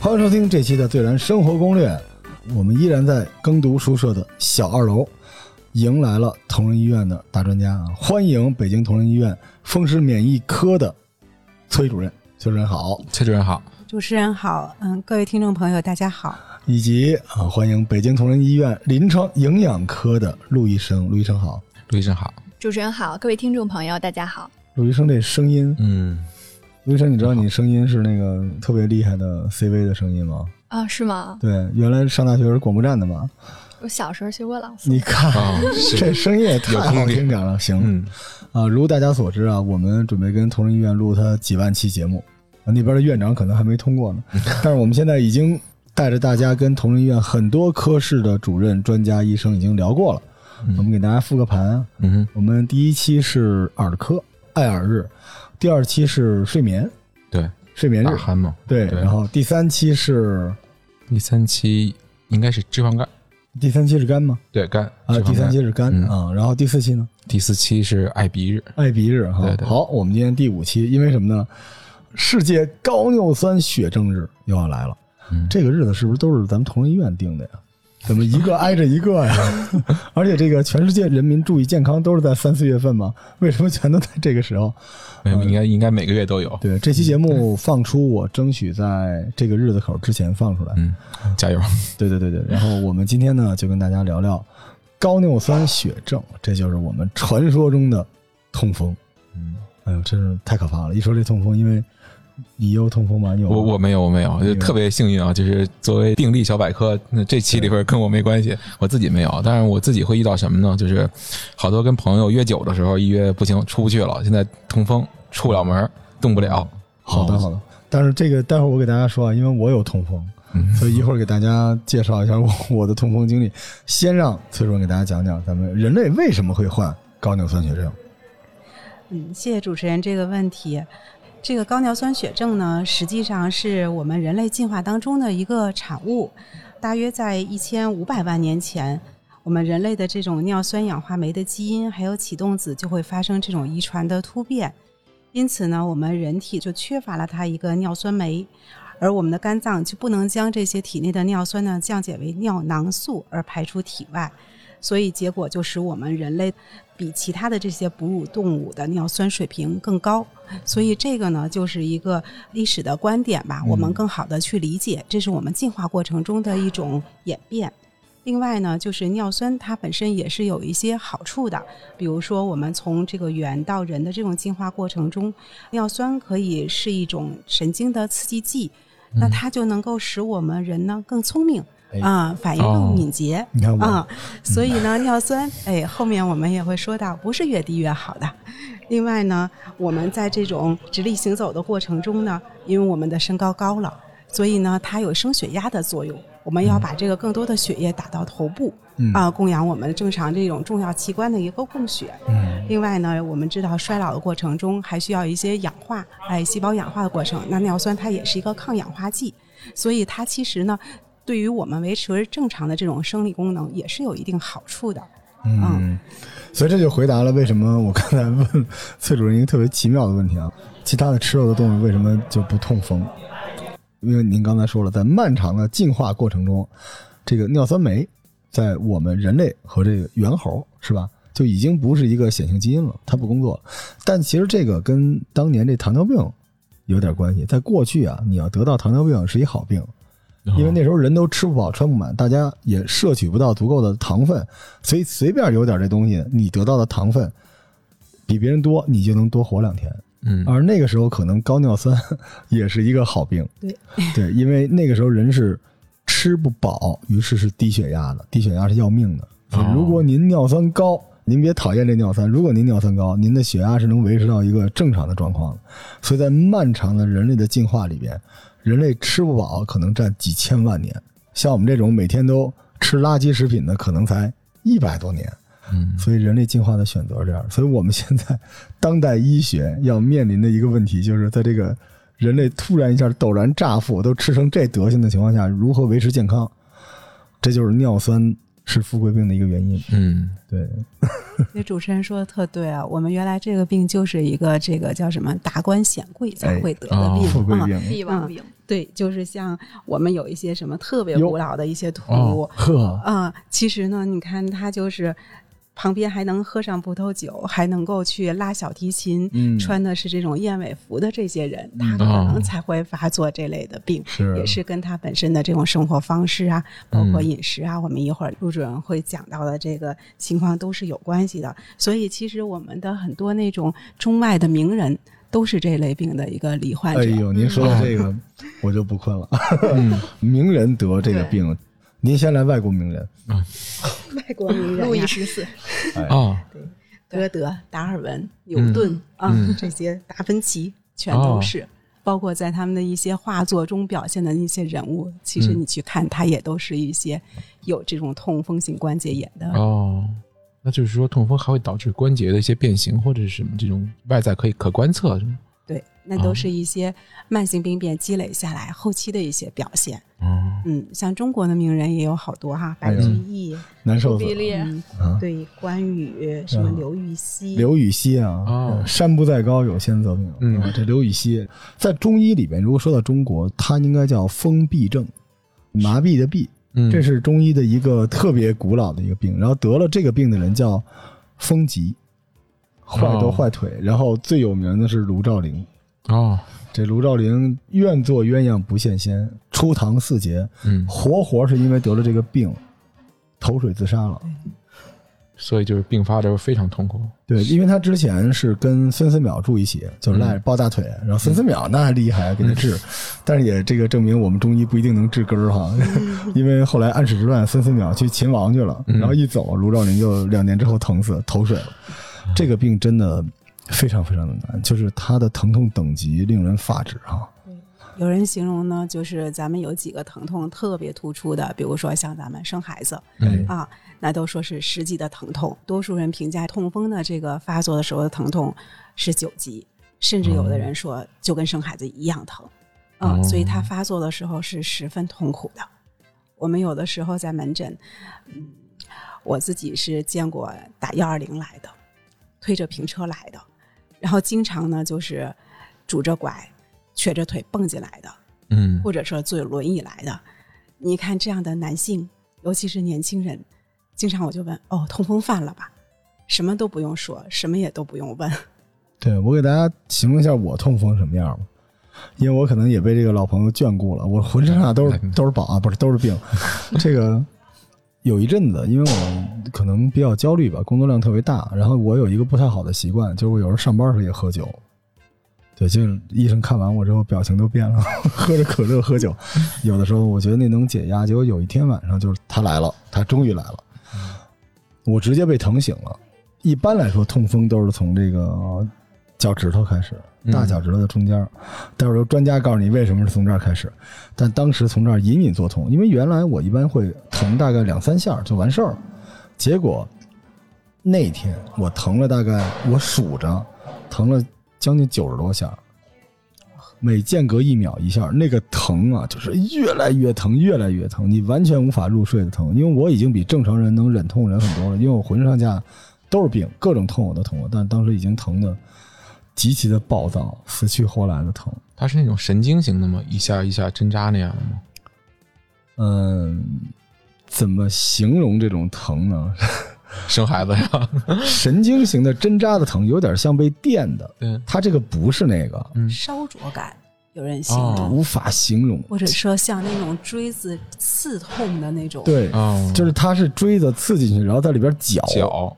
欢迎收听这期的《最燃生活攻略》，我们依然在耕读书社的小二楼，迎来了同仁医院的大专家啊！欢迎北京同仁医院风湿免疫科的崔主任，崔主任好，崔主任好，主持人好，嗯，各位听众朋友大家好，以及啊，欢迎北京同仁医院临床营养科的陆医生，陆医生好，陆医生好，主持人好，各位听众朋友大家好，陆医生这声音，嗯。陆医生，你知道你声音是那个特别厉害的 CV 的声音吗？啊，是吗？对，原来上大学是广播站的嘛。我小时候学过朗诵。你看，这声音也太好听点了。行，啊，如大家所知啊，我们准备跟同仁医院录他几万期节目，那边的院长可能还没通过呢。但是我们现在已经带着大家跟同仁医院很多科室的主任、专家、医生已经聊过了。我们给大家复个盘。嗯，我们第一期是耳科，爱耳日。第二期是睡眠，对，睡眠日鼾嘛，对，然后第三期是，第三期应该是脂肪肝，第三期是肝吗？对，肝啊，第三期是肝啊，然后第四期呢？第四期是爱鼻日，爱鼻日哈。好，我们今天第五期，因为什么呢？世界高尿酸血症日又要来了，这个日子是不是都是咱们同仁医院定的呀？怎么一个挨着一个呀？而且这个全世界人民注意健康都是在三四月份吗？为什么全都在这个时候？应该应该每个月都有。对，这期节目放出，我争取在这个日子口之前放出来。嗯，加油！对对对对。然后我们今天呢，就跟大家聊聊高尿酸血症，这就是我们传说中的痛风。嗯，哎呦，真是太可怕了！一说这痛风，因为。你有痛风吗？有我我没有我没有，就特别幸运啊！就是作为病例小百科，那 这期里边跟我没关系，我自己没有。但是我自己会遇到什么呢？就是好多跟朋友约酒的时候，一约不行，出不去了。现在痛风出不了门，动不了。好的好的。但是这个待会儿我给大家说啊，因为我有痛风，所以一会儿给大家介绍一下我 我的痛风经历。先让崔主任给大家讲讲，咱们人类为什么会患高尿酸血症？嗯，谢谢主持人这个问题。这个高尿酸血症呢，实际上是我们人类进化当中的一个产物。大约在一千五百万年前，我们人类的这种尿酸氧化酶的基因还有启动子就会发生这种遗传的突变，因此呢，我们人体就缺乏了它一个尿酸酶，而我们的肝脏就不能将这些体内的尿酸呢降解为尿囊素而排出体外。所以结果就使我们人类比其他的这些哺乳动物的尿酸水平更高。所以这个呢，就是一个历史的观点吧。我们更好的去理解，这是我们进化过程中的一种演变。另外呢，就是尿酸它本身也是有一些好处的。比如说，我们从这个猿到人的这种进化过程中，尿酸可以是一种神经的刺激剂，那它就能够使我们人呢更聪明。啊，反应更敏捷啊，所以呢，尿酸，哎，后面我们也会说到，不是越低越好的。另外呢，我们在这种直立行走的过程中呢，因为我们的身高高了，所以呢，它有升血压的作用。我们要把这个更多的血液打到头部，啊，供养我们正常这种重要器官的一个供血。另外呢，我们知道衰老的过程中还需要一些氧化，哎，细胞氧化的过程，那尿酸它也是一个抗氧化剂，所以它其实呢。对于我们维持正常的这种生理功能也是有一定好处的。嗯，所以这就回答了为什么我刚才问崔主任一个特别奇妙的问题啊：其他的吃肉的动物为什么就不痛风？因为您刚才说了，在漫长的进化过程中，这个尿酸酶在我们人类和这个猿猴是吧，就已经不是一个显性基因了，它不工作。但其实这个跟当年这糖尿病有点关系。在过去啊，你要得到糖尿病是一好病。因为那时候人都吃不饱穿不满，大家也摄取不到足够的糖分，所以随便有点这东西，你得到的糖分比别人多，你就能多活两天。嗯，而那个时候可能高尿酸也是一个好病。对 对，因为那个时候人是吃不饱，于是是低血压的，低血压是要命的。如果您尿酸高，您别讨厌这尿酸，如果您尿酸高，您的血压是能维持到一个正常的状况的。所以在漫长的人类的进化里边。人类吃不饱，可能占几千万年；像我们这种每天都吃垃圾食品的，可能才一百多年。嗯，所以人类进化的选择是这样。所以我们现在当代医学要面临的一个问题，就是在这个人类突然一下陡然乍富，都吃成这德行的情况下，如何维持健康？这就是尿酸是富贵病的一个原因。嗯，对。那主持人说的特对啊，我们原来这个病就是一个这个叫什么达官显贵才会得的哎病，啊富贵病，帝王病，对，就是像我们有一些什么特别古老的一些图哦呵，啊、其实呢，你看它就是旁边还能喝上葡萄酒，还能够去拉小提琴，嗯穿的是这种燕尾服的这些人，嗯他可哦能才会发作这类的病。是也是跟他本身的这种生活方式啊，包括嗯饮食啊，我们一会儿陆主任会讲到的这个情况都是有关系的。所以其实我们的很多那种中外的名人都是这类病的一个罹患者。哎呦，您说的这个，我就不困了。嗯，名人得这个病，您先来外国名人，外国名人路易十四，啊，对，歌德、达尔文、牛嗯顿、啊嗯，这些达芬奇全都是。包括在他们的一些画作中表现的那些人物，其实嗯。你去看，他也都是一些有这种痛风性关节炎的。哦，那就是说痛风还会导致关节的一些变形或者是什么这种外在可以可观测是吗？对，那都是一些慢性病变积累下来后期的一些表现。哦，嗯，像中国的名人也有好多哈，白居易，难受死对，关羽，什么嗯刘禹锡，刘禹锡啊，哦山不在高，有仙则名。嗯啊这刘禹锡在中医里面，如果说到中国，他应该叫风痹症，麻痹的痹，嗯，这是中医的一个特别古老的一个病。然后得了这个病的人叫风疾，坏都坏腿。然后最有名的是卢照邻，哦，这卢照邻愿做鸳鸯不羡仙，初唐四杰，嗯，活活是因为得了这个病，投水自杀了。所以就是病发的时候非常痛苦。对，因为他之前是跟孙思邈住一起，就是赖抱大腿，然后孙思邈那还厉害，给他治，但是也这个证明我们中医不一定能治根儿哈，因为后来安史之乱，孙思邈去秦王去了，嗯。然后一走，卢照邻就两年之后疼死，投水了。这个病真的非常非常的难，就是它的疼痛等级令人发指哈。有人形容呢，就是咱们有几个疼痛特别突出的，比如说像咱们生孩子嗯啊，那都说是十级的疼痛。多数人评价痛风的这个发作的时候的疼痛是九级，甚至有的人说就跟生孩子一样疼。啊、哦所以它发作的时候是十分痛苦的。我们有的时候在门诊，嗯，我自己是见过打幺二零来的，推着平车来的，然后经常呢就是拄着拐、瘸着腿蹦进来的，嗯，或者说坐轮椅来的。你看这样的男性，尤其是年轻人，经常我就问：哦，痛风犯了吧？什么都不用说，什么也都不用问。对我给大家形容一下我痛风什么样吧，因为我可能也被这个老朋友眷顾了，我浑身上下都是都是宝啊，不是都是病。这个有一阵子，因为我可能比较焦虑吧，工作量特别大，然后我有一个不太好的习惯，就是我有时候上班的时候也喝酒。对，就是医生看完我之后表情都变了，喝着可乐喝酒，有的时候我觉得那能解压，结果有一天晚上就是他来了，他终于来了，我直接被疼醒了。一般来说，痛风都是从这个脚趾头开始，嗯大脚趾头的中间儿。待会儿有专家告诉你为什么是从这儿开始，但当时从这儿隐隐作痛，因为原来我一般会疼大概两三下就完事儿了，结果那天我疼了大概我数着疼了将近九十多下，每间隔一秒一下，那个疼啊，就是越来越疼，越来越疼，你完全无法入睡的疼。因为我已经比正常人能忍痛忍很多了，因为我浑身上下都是病，各种痛我都疼过，但当时已经疼的极其的暴躁，死去活来的疼。它是那种神经型的吗？一下一下针扎那样的吗？嗯，怎么形容这种疼呢？生孩子呀？神经型的针扎的疼，有点像被电的，对，它这个不是那个，嗯烧灼感，有人形容，哦无法形容。或者说像那种锥子刺痛的那种。对，哦，就是它是锥子刺进去，然后在里边绞，脚，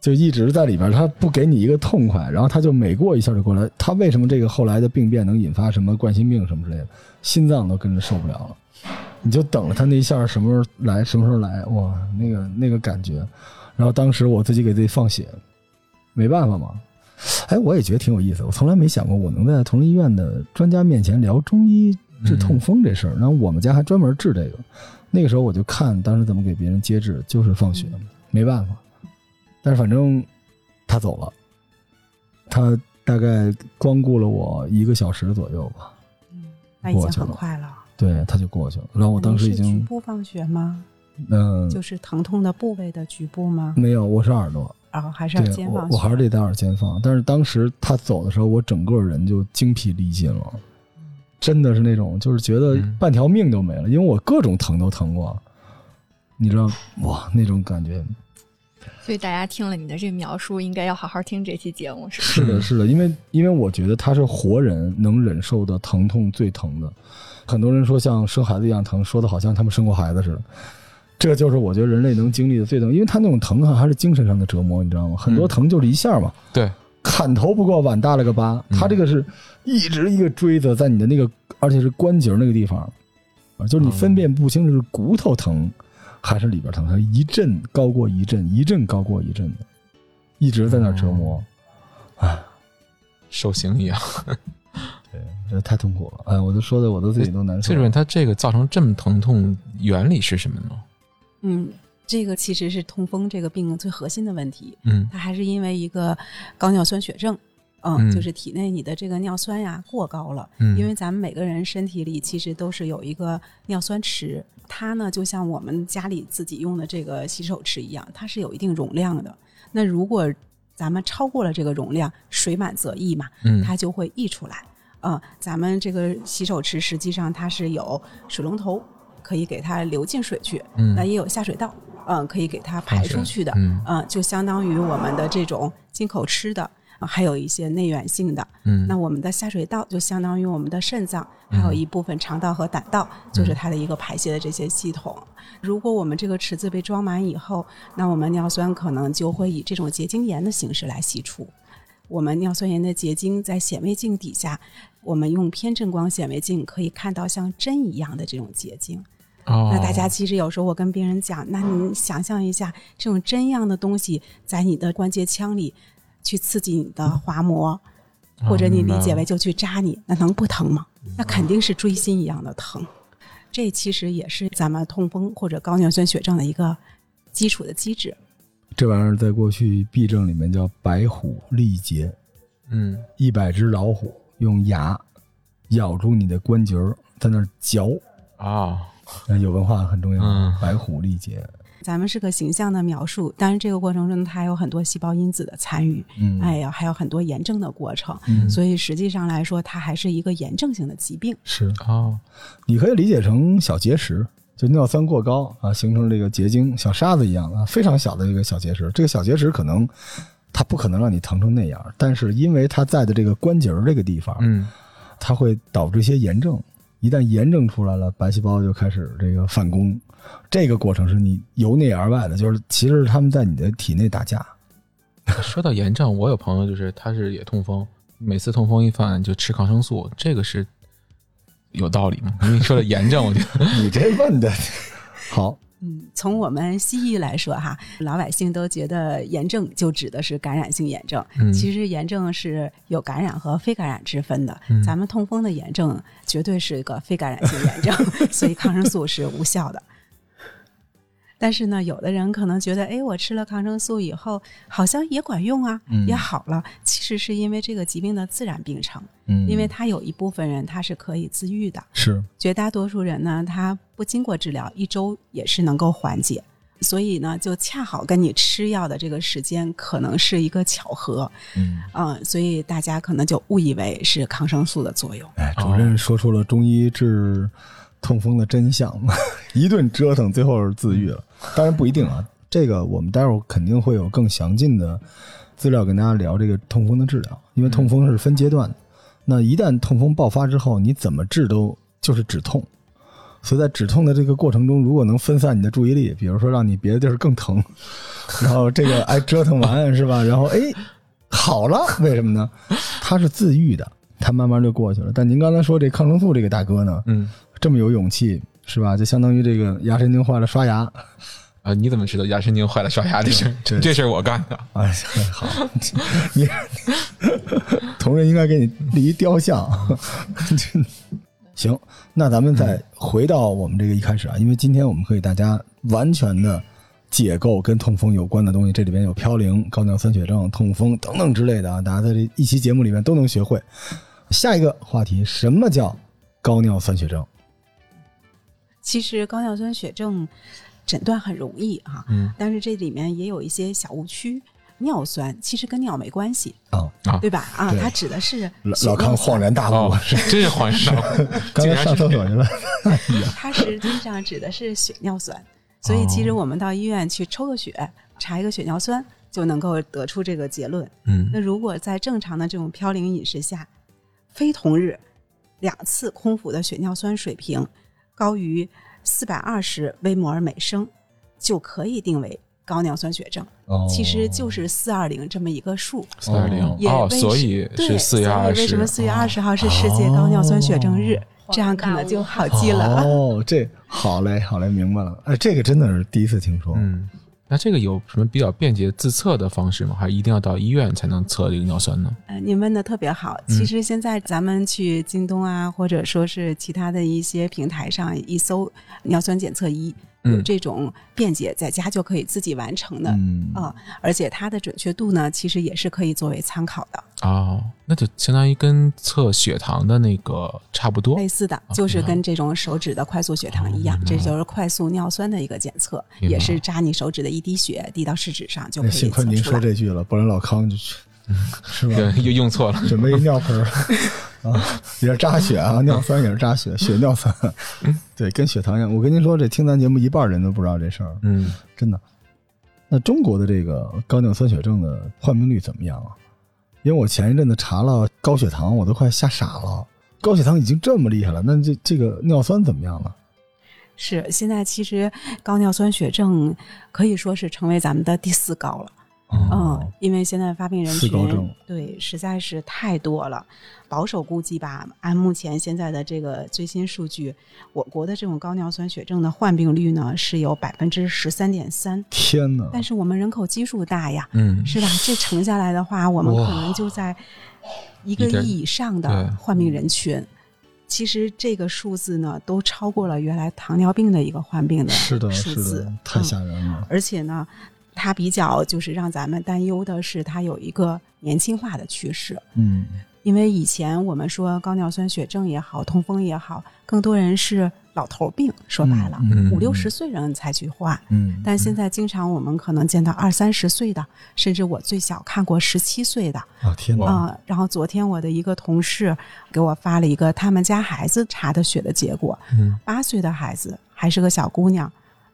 就一直在里边，他不给你一个痛快，然后他就每过一下就过来。他为什么这个后来的病变能引发什么冠心病什么之类的，心脏都跟着受不了了。你就等着他那一下什么时候来，什么时候来，哇，那个那个感觉。然后当时我自己给自己放血，没办法嘛。哎，我也觉得挺有意思，我从来没想过我能在同仁医院的专家面前聊中医治痛风这事儿。然后我们家还专门治这个，那个时候我就看当时怎么给别人接治，就是放血，没办法。但是反正他走了，他大概光顾了我一个小时左右吧，嗯那已经过去了很快了。对，他就过去了。然后我当时已经局部放血吗？嗯、就是疼痛的部位的局部吗？没有，我是耳朵，然后还是要对我坚放血。我还是得戴耳尖放。但是当时他走的时候，我整个人就精疲力尽了，真的是那种就是觉得嗯半条命都没了，因为我各种疼都疼过，你知道哇那种感觉。所以大家听了你的这个描述，应该要好好听这期节目，是吧？是的，嗯是的，因为因为我觉得他是活人能忍受的疼痛最疼的。很多人说像生孩子一样疼，说的好像他们生过孩子似的。这就是我觉得人类能经历的最疼，因为他那种疼啊还是精神上的折磨，你知道吗？很多嗯疼就是一下嘛，对，砍头不过碗大了个疤，嗯他这个是一直一个锥子在你的那个，而且是关节那个地方，啊，就是你分辨不清是骨头疼还是里边疼，它一阵高过一阵，一阵高过一阵的，一直在那折磨，哎，受刑一样。对这太痛苦了，哎，我都说的我都自己都难受崔主。任，他这个造成这么疼痛原理是什么呢？嗯，这个其实是痛风这个病最核心的问题，嗯它还是因为一个高尿酸血症。嗯，嗯就是体内你的这个尿酸呀过高了，嗯，因为咱们每个人身体里其实都是有一个尿酸池，它呢就像我们家里自己用的这个洗手池一样，它是有一定容量的。那如果咱们超过了这个容量，水满则溢嘛，嗯它就会溢出来。嗯，咱们这个洗手池实际上它是有水龙头，可以给它流进水去，嗯那也有下水道，嗯，可以给它排出去的，嗯嗯，就相当于我们的这种进口吃的，啊还有一些内源性的，嗯那我们的下水道就相当于我们的肾脏，还有一部分肠道和胆道，就是它的一个排泄的这些系统。如果我们这个池子被装满以后，那我们尿酸可能就会以这种结晶盐的形式来析出。我们尿酸盐的结晶在显微镜底下，我们用偏振光显微镜可以看到像针一样的这种结晶。哦，那大家其实有时候我跟病人讲，那你想象一下，这种针一样的东西在你的关节腔里去刺激你的滑膜，或者你理解为就去扎你，那能不疼吗？那肯定是锥心一样的疼。这其实也是咱们痛风或者高尿酸血症的一个基础的机制。这玩意儿在过去痹症里面叫白虎力竭，嗯一百只老虎用牙咬住你的关节儿，在那儿嚼。啊呃有文化很重要，嗯白虎力竭。咱们是个形象的描述，但是这个过程中它还有很多细胞因子的参与，嗯，哎呀，还有很多炎症的过程，嗯所以实际上来说，它还是一个炎症性的疾病。是，哦你可以理解成小结石，就尿酸过高啊，形成这个结晶，小沙子一样啊，非常小的一个小结石。这个小结石可能它不可能让你疼成那样，但是因为它在的这个关节儿这个地方，嗯它会导致一些炎症。一旦炎症出来了，白细胞就开始这个反攻。这个过程是你由内而外的，就是其实是他们在你的体内打架。说到炎症，我有朋友就是他是也痛风，每次痛风一犯就吃抗生素，这个是有道理吗？因为你说的炎症，我觉得 你这问的好，嗯，从我们西医来说哈，老百姓都觉得炎症就指的是感染性炎症，嗯其实炎症是有感染和非感染之分的。嗯咱们痛风的炎症绝对是一个非感染性炎症，所以抗生素是无效的。但是呢，有的人可能觉得，哎，我吃了抗生素以后，好像也管用啊，嗯也好了。其实是因为这个疾病的自然病程，嗯，因为它有一部分人他是可以自愈的，是绝大多数人呢，他不经过治疗，一周也是能够缓解。所以呢，就恰好跟你吃药的这个时间可能是一个巧合，嗯。嗯，所以大家可能就误以为是抗生素的作用。哎，主任说出了中医治痛风的真相，一顿折腾，最后是自愈了。当然不一定啊，这个我们待会儿肯定会有更详尽的资料跟大家聊这个痛风的治疗，因为痛风是分阶段的。那一旦痛风爆发之后，你怎么治都就是止痛。所以在止痛的这个过程中，如果能分散你的注意力，比如说让你别的地儿更疼，然后这个哎折腾完是吧？然后哎好了，为什么呢？它是自愈的，它慢慢就过去了。但您刚才说这抗生素这个大哥呢，嗯这么有勇气是吧？就相当于这个牙神经坏了刷牙，啊，你怎么知道牙神经坏了刷牙这事？这这事儿我干的。哎，好，你同仁应该给你立一雕像。行，那咱们再回到我们这个一开始啊，因为今天我们可以大家完全的解构跟痛风有关的东西，这里边有嘌呤、高尿酸血症、痛风等等之类的啊，大家在这一期节目里面都能学会。下一个话题，什么叫高尿酸血症？其实高尿酸血症诊断很容易哈、嗯但是这里面也有一些小误区。尿酸，其实跟尿没关系，啊，啊对吧？啊，它指的是老老康恍然大悟哦，，真是恍 然大悟，刚才上厕所去了。它实际上指的是血尿酸，所以其实我们到医院去抽个血，查一个血尿酸，就能够得出这个结论。嗯那如果在正常的这种嘌呤饮食下，非同日两次空腹的血尿酸水平高于四百二十微摩尔每升，就可以定为高尿酸血症。哦其实就是四二零这么一个数。四二零也哦，所以对是四月所以二十。为什么四月二十号是世界高尿酸血症日？哦这样可能就好记了。哦，这好嘞，好嘞，明白了。哎，这个真的是第一次听说。嗯，那这个有什么比较便捷自测的方式吗？还是一定要到医院才能测这个尿酸呢？呃，您问的特别好。嗯其实现在咱们去京东啊，或者说是其他的一些平台上一搜尿酸检测仪，有嗯这种便捷在家就可以自己完成的嗯啊、而且它的准确度呢，其实也是可以作为参考的。哦，那就相当于跟测血糖的那个差不多。类似的，就是跟这种手指的快速血糖一样，这就是快速尿酸的一个检测，也是扎你手指的一滴血滴到试纸上就可以幸亏您。说这句了，不然老康就去，是吧？对，又用错了。准备一尿盆儿 啊，也是扎血啊，尿酸也是扎血，血尿酸，对，跟血糖一样。我跟您说，这听咱节目一半人都不知道这事儿，嗯，真的。那中国的这个高尿酸血症的患病率怎么样啊？因为我前一阵子查了高血糖，我都快吓傻了。高血糖已经这么厉害了，那这这个尿酸怎么样了？是，现在其实高尿酸血症可以说是成为咱们的第四高了。哦嗯，因为现在发病人群对实在是太多了。保守估计吧，按目前现在的这个最新数据，我国的这种高尿酸血症的患病率呢是有百分之十三点三。天哪！但是我们人口基数大呀，嗯是吧？这乘下来的话，我们可能就在一个亿以上的患病人群。其实这个数字呢，都超过了原来糖尿病的一个患病的是的，是数字的，，太嗯吓人了。而且呢，它比较就是让咱们担忧的是，它有一个年轻化的趋势。嗯，因为以前我们说高尿酸血症也好，痛风也好，更多人是老头病，说白了，嗯嗯五六十岁人才去患。嗯，但现在经常我们可能见到二三十岁的，甚至我最小看过十七岁的啊，天哪！啊、然后昨天我的一个同事给我发了一个他们家孩子查的血的结果，嗯，八岁的孩子还是个小姑娘，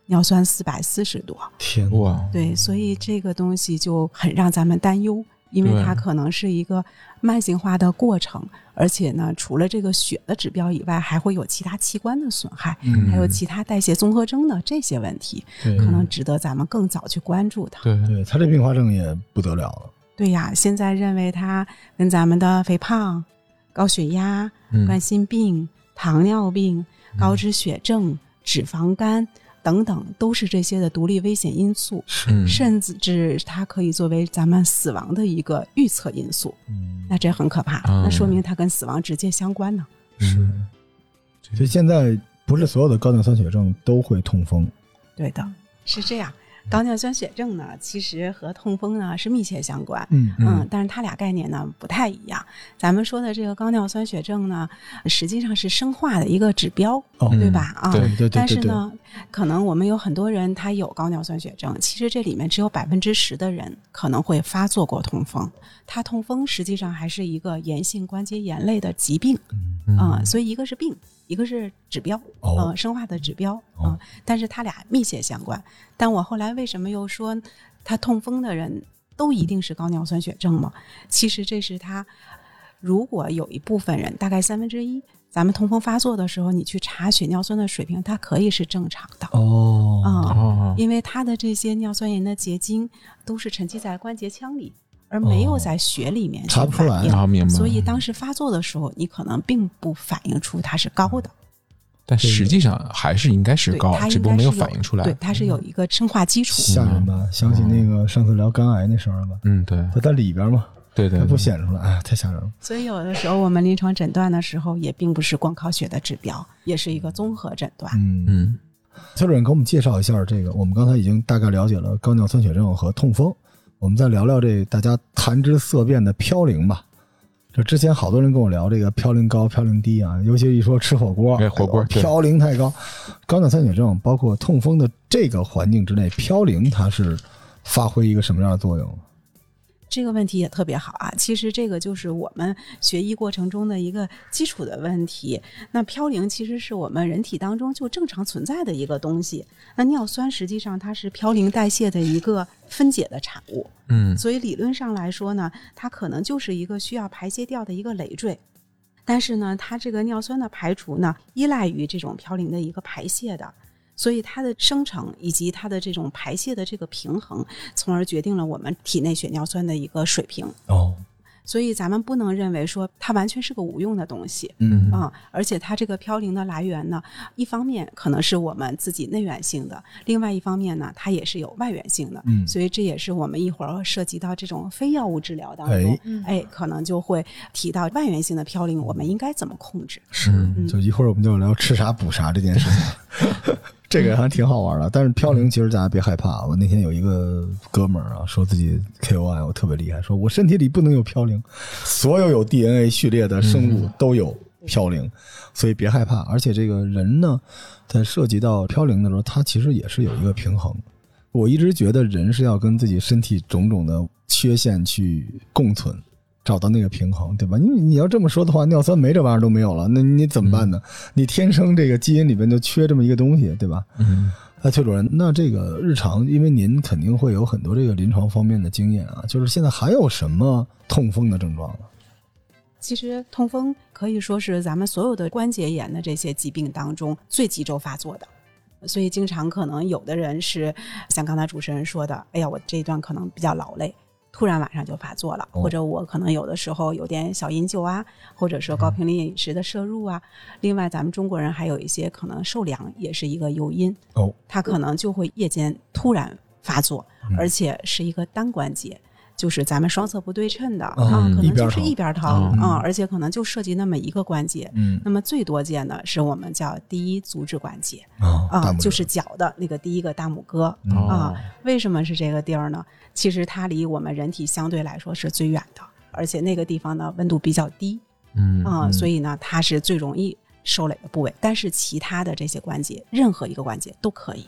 尿酸四百四十多。天哪！哇，对，所以这个东西就很让咱们担忧，因为它可能是一个慢性化的过程，而且呢，除了这个血的指标以外，还会有其他器官的损害，嗯还有其他代谢综合征的这些问题，可能值得咱们更早去关注它。对，对他这并发症也不得了了。对呀，现在认为它跟咱们的肥胖、高血压、嗯冠心病、糖尿病、高脂血症、脂肪肝等等，都是这些的独立危险因素。嗯甚至它可以作为咱们死亡的一个预测因素，嗯，那这很可怕，啊那说明它跟死亡直接相关呢。是所以现在不是所有的高尿酸血症都会痛风。对的，是这样。高尿酸血症呢，其实和痛风呢是密切相关。嗯嗯但是它俩概念呢不太一样。咱们说的这个高尿酸血症呢，实际上是生化的一个指标，哦对吧？啊，对对对对对，但是呢，可能我们有很多人他有高尿酸血症，其实这里面只有百分之十的人可能会发作过痛风。他痛风实际上还是一个炎性关节炎类的疾病啊、所以一个是病，一个是指标，哦呃，生化的指标啊、哦但是它俩密切相关。但我后来为什么又说他痛风的人都一定是高尿酸血症吗？其实这是他如果有一部分人，大概三分之一，咱们痛风发作的时候，你去查血尿酸的水平，它可以是正常的。哦啊、哦，因为它的这些尿酸盐的结晶都是沉积在关节腔里，而没有在血里面去查不出来啊明白所以当时发作的时候，你可能并不反映出它是高的，但实际上还是应该是，高它，只不过没有反映出来。对，它是有一个生化基础。吓人吧？想起那个上次聊肝癌那事儿了吧？嗯，对，它在里边嘛，对对，它不显出来，哎，太吓人了。所以有的时候我们临床诊断的时候，也并不是光靠血的指标，也是一个综合诊断。嗯，嗯崔主任给我们介绍一下这个，我们刚才已经大概了解了高尿酸血症和痛风，我们再聊聊这大家谈之色变的嘌呤吧。就之前好多人跟我聊这个嘌呤高、嘌呤低啊，尤其一说吃火锅，对火锅嘌呤太高。高尿酸血症包括痛风的这个环境之内，嘌呤它是发挥一个什么样的作用？这个问题也特别好啊！其实这个就是我们学医过程中的一个基础的问题。那嘌呤其实是我们人体当中就正常存在的一个东西。那尿酸实际上它是嘌呤代谢的一个分解的产物，嗯所以理论上来说呢，它可能就是一个需要排泄掉的一个累赘。但是呢，它这个尿酸的排除呢，依赖于这种嘌呤的一个排泄的。所以它的生成以及它的这种排泄的这个平衡，从而决定了我们体内血尿酸的一个水平。哦，所以咱们不能认为说它完全是个无用的东西嗯啊、而且它这个嘌呤的来源呢，一方面可能是我们自己内源性的，另外一方面呢，它也是有外源性的。嗯所以这也是我们一会儿涉及到这种非药物治疗当中，哎哎，可能就会提到外源性的嘌呤，我们应该怎么控制？是，嗯就一会儿我们就聊吃啥补啥这件事情，这个还挺好玩的。但是嘌呤其实大家别害怕，我那天有一个哥们儿啊，说自己 KOI 我特别厉害，说我身体里不能有嘌呤，所有有 DNA 序列的生物都有嘌呤，所以别害怕。而且这个人呢，在涉及到嘌呤的时候，他其实也是有一个平衡。我一直觉得人是要跟自己身体种种的缺陷去共存，找到那个平衡，对吧？你你要这么说的话，尿酸酶这玩意儿都没有了，那你怎么办呢？你天生这个基因里面就缺这么一个东西，对吧？嗯那崔主任，那这个日常，因为您肯定会有很多这个临床方面的经验啊，就是现在还有什么痛风的症状呢？其实痛风可以说是咱们所有的关节炎的这些疾病当中最急骤发作的。所以，经常可能有的人是像刚才主持人说的，哎呀，我这一段可能比较劳累，突然晚上就发作了，哦或者我可能有的时候有点小饮酒啊，或者说高频率饮食的摄入啊。另外，咱们中国人还有一些可能受凉也是一个诱因，哦，他可能就会夜间突然发作，而且是一个单关节。就是咱们双侧不对称的、嗯啊，可能就是一边疼嗯啊、而且可能就涉及那么一个关节。嗯那么最多见的是我们叫第一足趾关节啊就是脚的那个第一个大拇哥嗯啊、为什么是这个地儿呢？其实它离我们人体相对来说是最远的，而且那个地方呢温度比较低嗯啊、所以呢它是最容易受累的部位。但是其他的这些关节，任何一个关节都可以。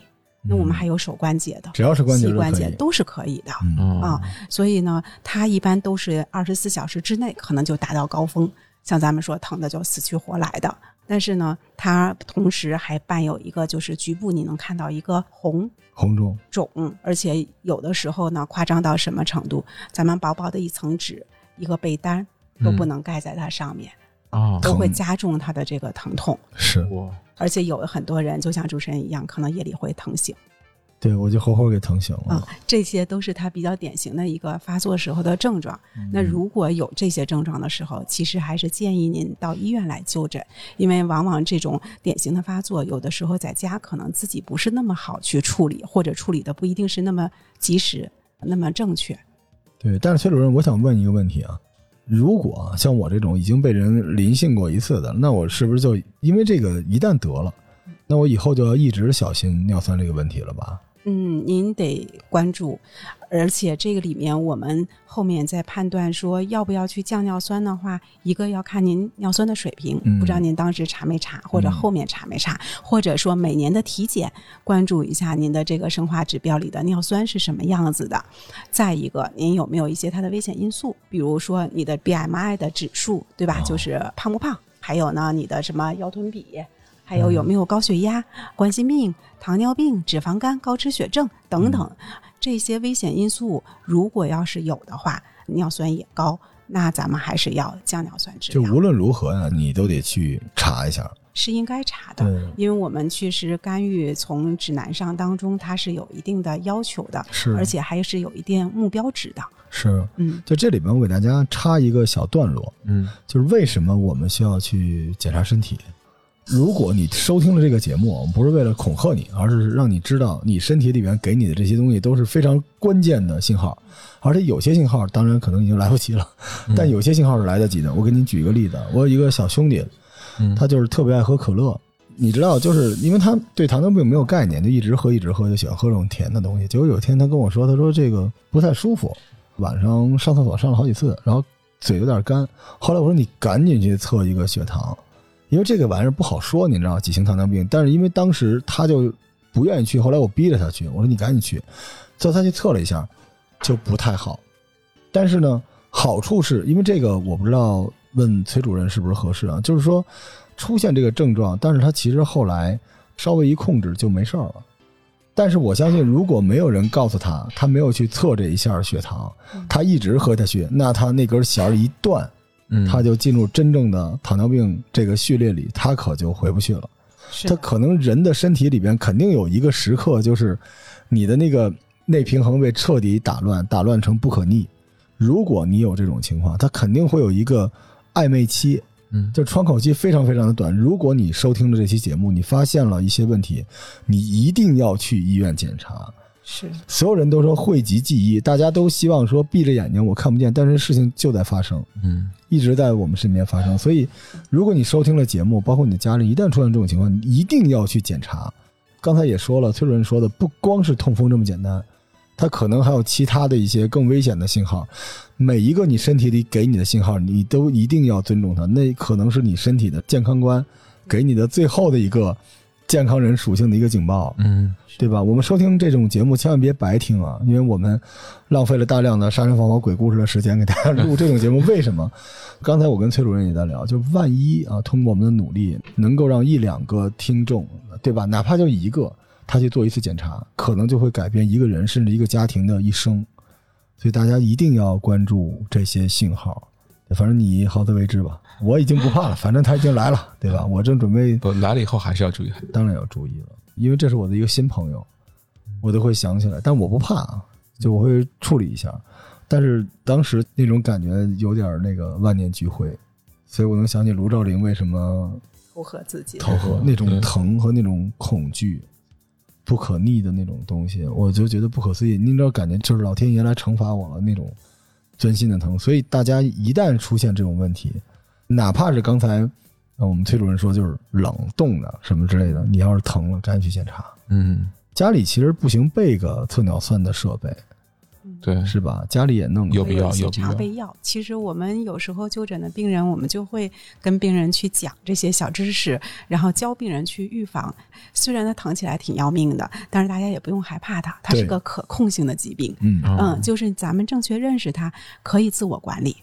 那我们还有手关节的，只要是关节膝都可以关节都是可以的。嗯啊，所以呢，它一般都是二十四小时之内可能就达到高峰，像咱们说疼的就死去活来的。但是呢，它同时还伴有一个就是局部你能看到一个红红肿，肿，而且有的时候呢夸张到什么程度，咱们薄薄的一层纸、一个被单都不能盖在它上面，啊都会加重他的这个疼痛。是而且有很多人就像主持人一样，可能夜里会疼醒对我就活活给疼醒了。啊，这些都是他比较典型的一个发作时候的症状。嗯那如果有这些症状的时候，其实还是建议您到医院来就诊，因为往往这种典型的发作，有的时候在家可能自己不是那么好去处理，或者处理的不一定是那么及时、那么正确。对，但是崔主任，我想问一个问题啊，如果像我这种已经被人临幸过一次的，那我是不是就因为这个一旦得了，那我以后就要一直小心尿酸这个问题了吧？嗯，您得关注，而且这个里面我们后面在判断说要不要去降尿酸的话，一个要看您尿酸的水平，嗯不知道您当时查没查，或者嗯后面查没查，或者说每年的体检关注一下您的这个生化指标里的尿酸是什么样子的。再一个，您有没有一些它的危险因素，比如说你的 BMI 的指数，对吧？哦就是胖不胖，还有呢你的什么腰臀比。还有有没有高血压、冠心病、糖尿病、脂肪肝、高脂血症等等、这些危险因素，如果要是有的话，尿酸也高，那咱们还是要降尿酸治疗，就无论如何呀，你都得去查一下。是应该查的。因为我们确实干预从指南上当中，它是有一定的要求的，是而且还是有一定目标值的。是。嗯，就这里边，我给大家插一个小段落，嗯就是为什么我们需要去检查身体。如果你收听了这个节目，我们不是为了恐吓你，而是让你知道你身体里面给你的这些东西都是非常关键的信号，而且有些信号当然可能已经来不及了，但有些信号是来得及的。我给你举一个例子，我有一个小兄弟，嗯他就是特别爱喝可乐。你知道，就是因为他对糖尿病没有概念，就一直喝一直喝，就喜欢喝这种甜的东西。结果有一天他跟我说，他说这个不太舒服，晚上上厕所上了好几次，然后嘴有点干。后来我说你赶紧去测一个血糖，因为这个玩意儿不好说，你知道几型糖尿病。但是因为当时他就不愿意去，后来我逼着他去，我说你赶紧去。最后他去测了一下，就不太好。但是呢，好处是因为这个我不知道问崔主任是不是合适啊？就是说出现这个症状，但是他其实后来稍微一控制就没事儿了。但是我相信，如果没有人告诉他，他没有去测这一下血糖，他一直喝下去，那他那根弦一断，嗯，他就进入真正的糖尿病这个序列里，他可就回不去了。他可能人的身体里边肯定有一个时刻，就是你的那个内平衡被彻底打乱，打乱成不可逆。如果你有这种情况，他肯定会有一个暧昧期，嗯就窗口期非常非常的短。如果你收听了这期节目，你发现了一些问题，你一定要去医院检查。是所有人都说汇集记忆，大家都希望说闭着眼睛我看不见，但是事情就在发生。嗯一直在我们身边发生。所以，如果你收听了节目，包括你的家人，一旦出现这种情况，你一定要去检查。刚才也说了，崔主任说的，不光是痛风这么简单，它可能还有其他的一些更危险的信号。每一个你身体里给你的信号，你都一定要尊重它。那可能是你身体的健康观给你的最后的一个健康人属性的一个警报。嗯对吧？我们收听这种节目千万别白听啊，因为我们浪费了大量的杀人放火鬼故事的时间给大家录这种节目。为什么？刚才我跟崔主任也在聊，就万一啊，通过我们的努力，能够让一两个听众，对吧？哪怕就一个，他去做一次检查，可能就会改变一个人甚至一个家庭的一生。所以大家一定要关注这些信号。反正你好自为之吧，我已经不怕了，反正他已经来了，对吧？我正准备不来了以后还是要注意。当然要注意了，因为这是我的一个新朋友，我都会想起来，但我不怕啊，就我会处理一下。但是当时那种感觉有点那个万念俱灰，所以我能想起卢照邻为什么投河自己。投河那种疼和那种恐惧，不可逆的那种东西，我就觉得不可思议。你知道，感觉就是老天爷来惩罚我了那种钻心的疼。所以大家一旦出现这种问题，哪怕是刚才呃我们崔主任说就是冷冻的什么之类的，你要是疼了，赶紧去检查。嗯，家里其实不行备个测尿酸的设备，对，是吧？家里也弄有必要有必要常备药。其实我们有时候就诊的病人，我们就会跟病人去讲这些小知识，然后教病人去预防。虽然它疼起来挺要命的，但是大家也不用害怕它，它是个可控性的疾病。嗯嗯，就是咱们正确认识它，可以自我管理。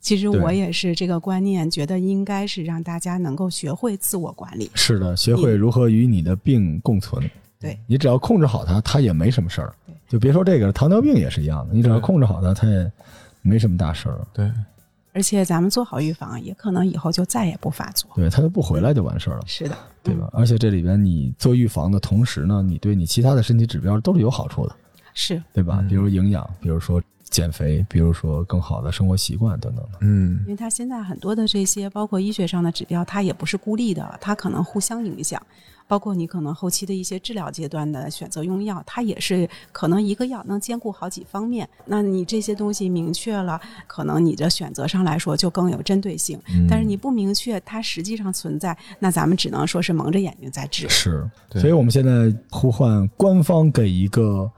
其实我也是这个观念，觉得应该是让大家能够学会自我管理。是的，学会如何与你的病共存。对，你只要控制好它，它也没什么事儿对。就别说这个了，糖尿病也是一样的，你只要控制好它，它也没什么大事儿。对，而且咱们做好预防，也可能以后就再也不发作。对，它就不回来就完事儿了，是的，对吧？而且这里边你做预防的同时呢，你对你其他的身体指标都是有好处的，是对吧？嗯比如营养，比如说减肥，比如说更好的生活习惯等等的。嗯因为它现在很多的这些，包括医学上的指标，它也不是孤立的，它可能互相影响。包括你可能后期的一些治疗阶段的选择用药，它也是可能一个药能兼顾好几方面。那你这些东西明确了，可能你的选择上来说就更有针对性。嗯但是你不明确它实际上存在，那咱们只能说是蒙着眼睛在治。是，所以我们现在呼唤官方给一个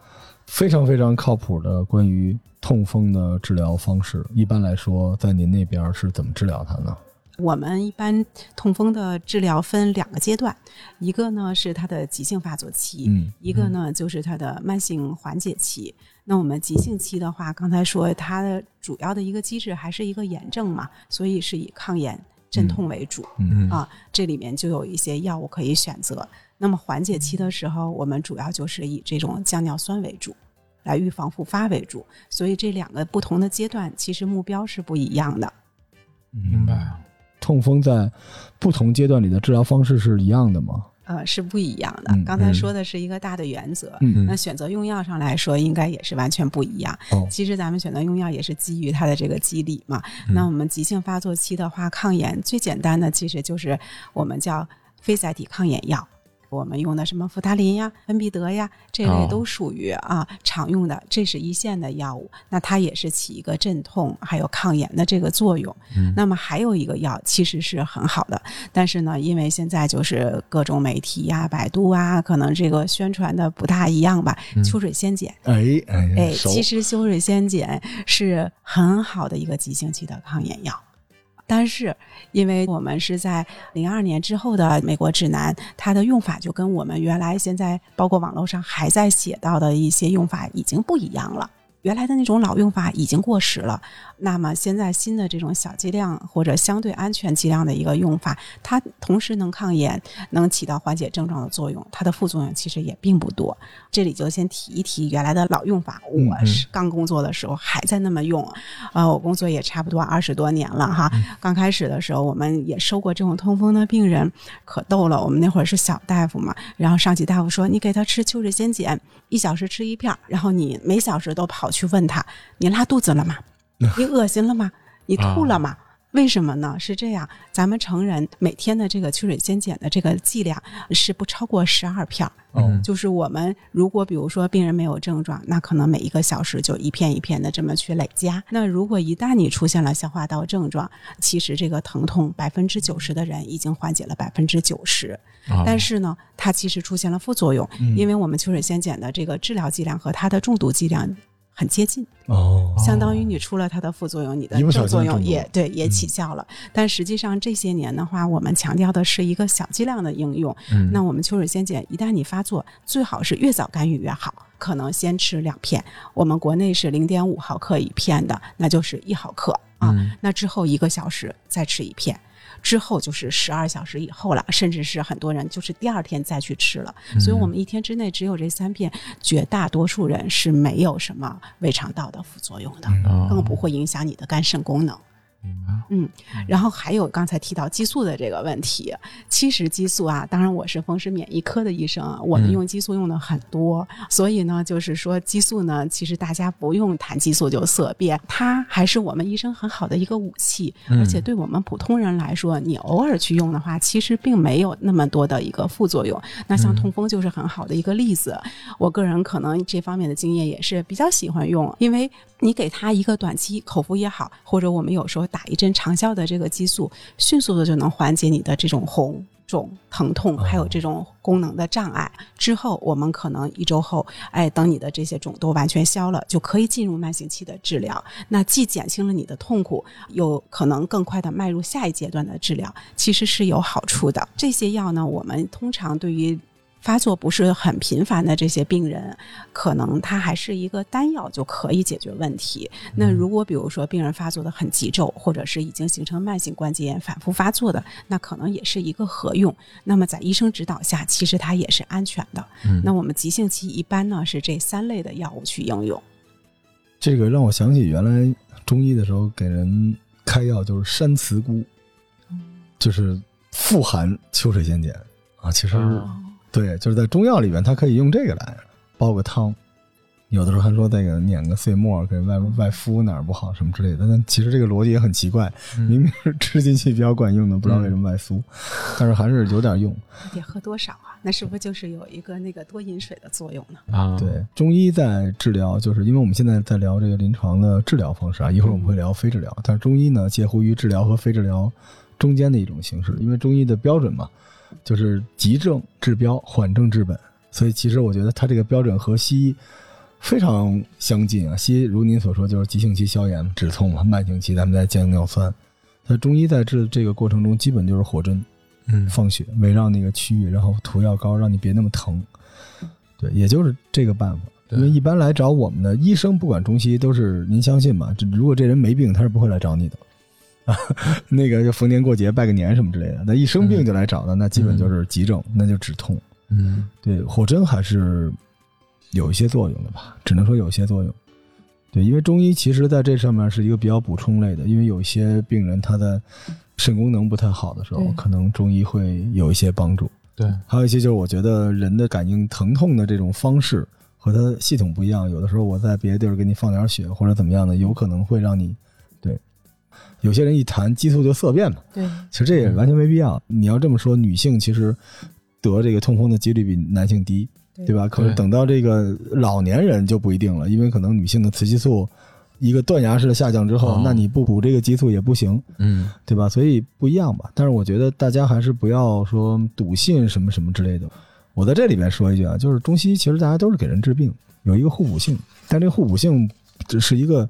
非常非常靠谱的关于痛风的治疗方式。一般来说，在您那边是怎么治疗它呢？我们一般痛风的治疗分两个阶段，一个呢是它的急性发作期，嗯一个呢就是它的慢性缓解期。那我们急性期的话，刚才说它的主要的一个机制还是一个炎症嘛，所以是以抗炎镇痛为主、嗯啊。这里面就有一些药物可以选择。那么缓解期的时候，我们主要就是以这种降尿酸为主，来预防复发为主。所以这两个不同的阶段，其实目标是不一样的。明白。痛风在不同阶段里的治疗方式是一样的吗？呃，是不一样的。嗯刚才嗯说的是一个大的原则，嗯那选择用药上来说，应该也是完全不一样。哦其实咱们选择用药也是基于它的这个机理嘛。那我们急性发作期的话，抗炎最简单的其实就是我们叫非甾体抗炎药。我们用的什么福他林呀、芬必得呀，这哦类都属于啊常用的，这是一线的药物。那它也是起一个镇痛还有抗炎的这个作用。那么还有一个药其实是很好的，但是呢，因为现在就是各种媒体呀、百度啊，可能这个宣传的不大一样吧。秋水仙碱，哎哎哎，其实秋水仙碱是很好的一个急性期的抗炎药。但是，因为我们是在零二年之后的美国指南，它的用法就跟我们原来现在包括网络上还在写到的一些用法已经不一样了。原来的那种老用法已经过时了。那么现在新的这种小剂量或者相对安全剂量的一个用法，它同时能抗炎，能起到缓解症状的作用，它的副作用其实也并不多。这里就先提一提原来的老用法。我是刚工作的时候还在那么用，呃，我工作也差不多二十多年了哈。刚开始的时候，我们也收过这种痛风的病人，可逗了。我们那会儿是小大夫嘛，然后上级大夫说：“你给他吃秋水仙碱，一小时吃一片然后你每小时都跑去问他：你拉肚子了吗？你恶心了吗？你吐了吗？为什么呢？是这样，咱们成人每天的这个秋水仙碱的这个剂量是不超过十二片嗯就是我们如果比如说病人没有症状，那可能每一个小时就一片一片的这么去累加。那如果一旦你出现了消化道症状，其实这个疼痛百分之九十的人已经缓解了百分之九十。啊但是呢，它其实出现了副作用，因为我们秋水仙碱的这个治疗剂量和它的中毒剂量很接近，哦，相当于你出了它的副作用，你的正作用也对也起效了。但实际上这些年的话，我们强调的是一个小剂量的应用。嗯那我们秋水仙碱一旦你发作，最好是越早干预越好，可能先吃两片。我们国内是零点五毫克一片的，那就是一毫克啊。嗯那之后一个小时再吃一片。之后就是十二小时以后了，甚至是很多人就是第二天再去吃了，所以我们一天之内只有这三片，绝大多数人是没有什么胃肠道的副作用的，哦更不会影响你的肝肾功能。嗯，然后还有刚才提到激素的这个问题，其实激素啊，当然我是风湿免疫科的医生啊，我们嗯。用激素用的很多，所以呢，就是说激素呢，其实大家不用谈激素就色变，它还是我们医生很好的一个武器，嗯。而且对我们普通人来说，你偶尔去用的话，其实并没有那么多的一个副作用。那像痛风就是很好的一个例子，我个人可能这方面的经验也是比较喜欢用，因为你给他一个短期口服也好，或者我们有时候打一针长效的这个激素，迅速的就能缓解你的这种红。肿、疼痛，还有这种功能的障碍，之后我们可能一周后，哎，等你的这些肿都完全消了，就可以进入慢性期的治疗。那既减轻了你的痛苦，又可能更快的迈入下一阶段的治疗，其实是有好处的。这些药呢，我们通常对于发作不是很频繁的这些病人，可能他还是一个单药就可以解决问题。那如果比如说病人发作的很急骤，或者是已经形成慢性关节炎反复发作的，那可能也是一个合用。那么在医生指导下，其实它也是安全的。嗯那我们急性期一般呢是这三类的药物去应用。这个让我想起原来中医的时候给人开药就是山慈菇，就是富含秋水仙碱啊。其实、啊对，就是在中药里边，它可以用这个来煲个汤。有的时候还说那个碾个碎末给外外敷哪儿不好什么之类的，但其实这个逻辑也很奇怪，明明是吃进去比较管用的，不知道为什么外敷，但是还是有点用。得喝多少啊？那是不是就是有一个那个多饮水的作用呢？啊，对，中医在治疗，就是因为我们现在在聊这个临床的治疗方式啊，一会儿我们会聊非治疗，但是中医呢介乎于治疗和非治疗中间的一种形式，因为中医的标准嘛，就是急症治标，缓症治本，所以其实我觉得它这个标准和西医非常相近啊。西医如您所说，就是急性期消炎止痛嘛，慢性期咱们再降尿酸。那中医在治这个过程中，基本就是火针，嗯放血，围绕那个区域，然后涂药膏，让你别那么疼。对，也就是这个办法。因为一般来找我们的医生，不管中西医，都是您相信吗？这如果这人没病，他是不会来找你的。啊，那个就逢年过节拜个年什么之类的，那一生病就来找的，那基本就是急症，那就止痛。嗯对，火针还是有一些作用的吧，只能说有些作用。对，因为中医其实在这上面是一个比较补充类的，因为有一些病人他的肾功能不太好的时候，可能中医会有一些帮助。对，还有一些就是我觉得人的感应疼痛的这种方式和他系统不一样，有的时候我在别的地儿给你放点血或者怎么样的，有可能会让你对。有些人一谈激素就色变嘛，对，其实这也完全没必要。你要这么说，女性其实得这个痛风的几率比男性低，对对吧？可是等到这个老年人就不一定了，因为可能女性的雌激素一个断崖式的下降之后，哦那你不补这个激素也不行，嗯对吧？所以不一样吧。但是我觉得大家还是不要说笃信什么什么之类的。我在这里边说一句啊，就是中西医其实大家都是给人治病，有一个互补性，但这个互补性只是一个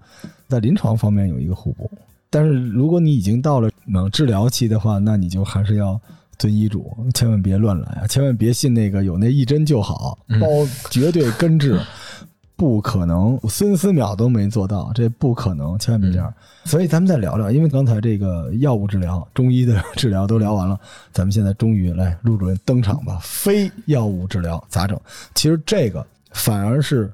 在临床方面有一个互补。但是如果你已经到了能治疗期的话，那你就还是要遵医嘱，千万别乱来啊！千万别信那个有那一针就好，嗯包绝对根治，不可能，孙思邈都没做到，这不可能，千万别这样。所以咱们再聊聊，因为刚才这个药物治疗、中医的治疗都聊完了，咱们现在终于来陆主任登场吧。非药物治疗咋整？其实这个反而是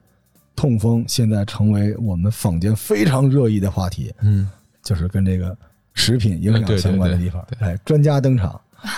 痛风现在成为我们坊间非常热议的话题，嗯，就是跟这个食品营养相关的地方。哎，专家登场。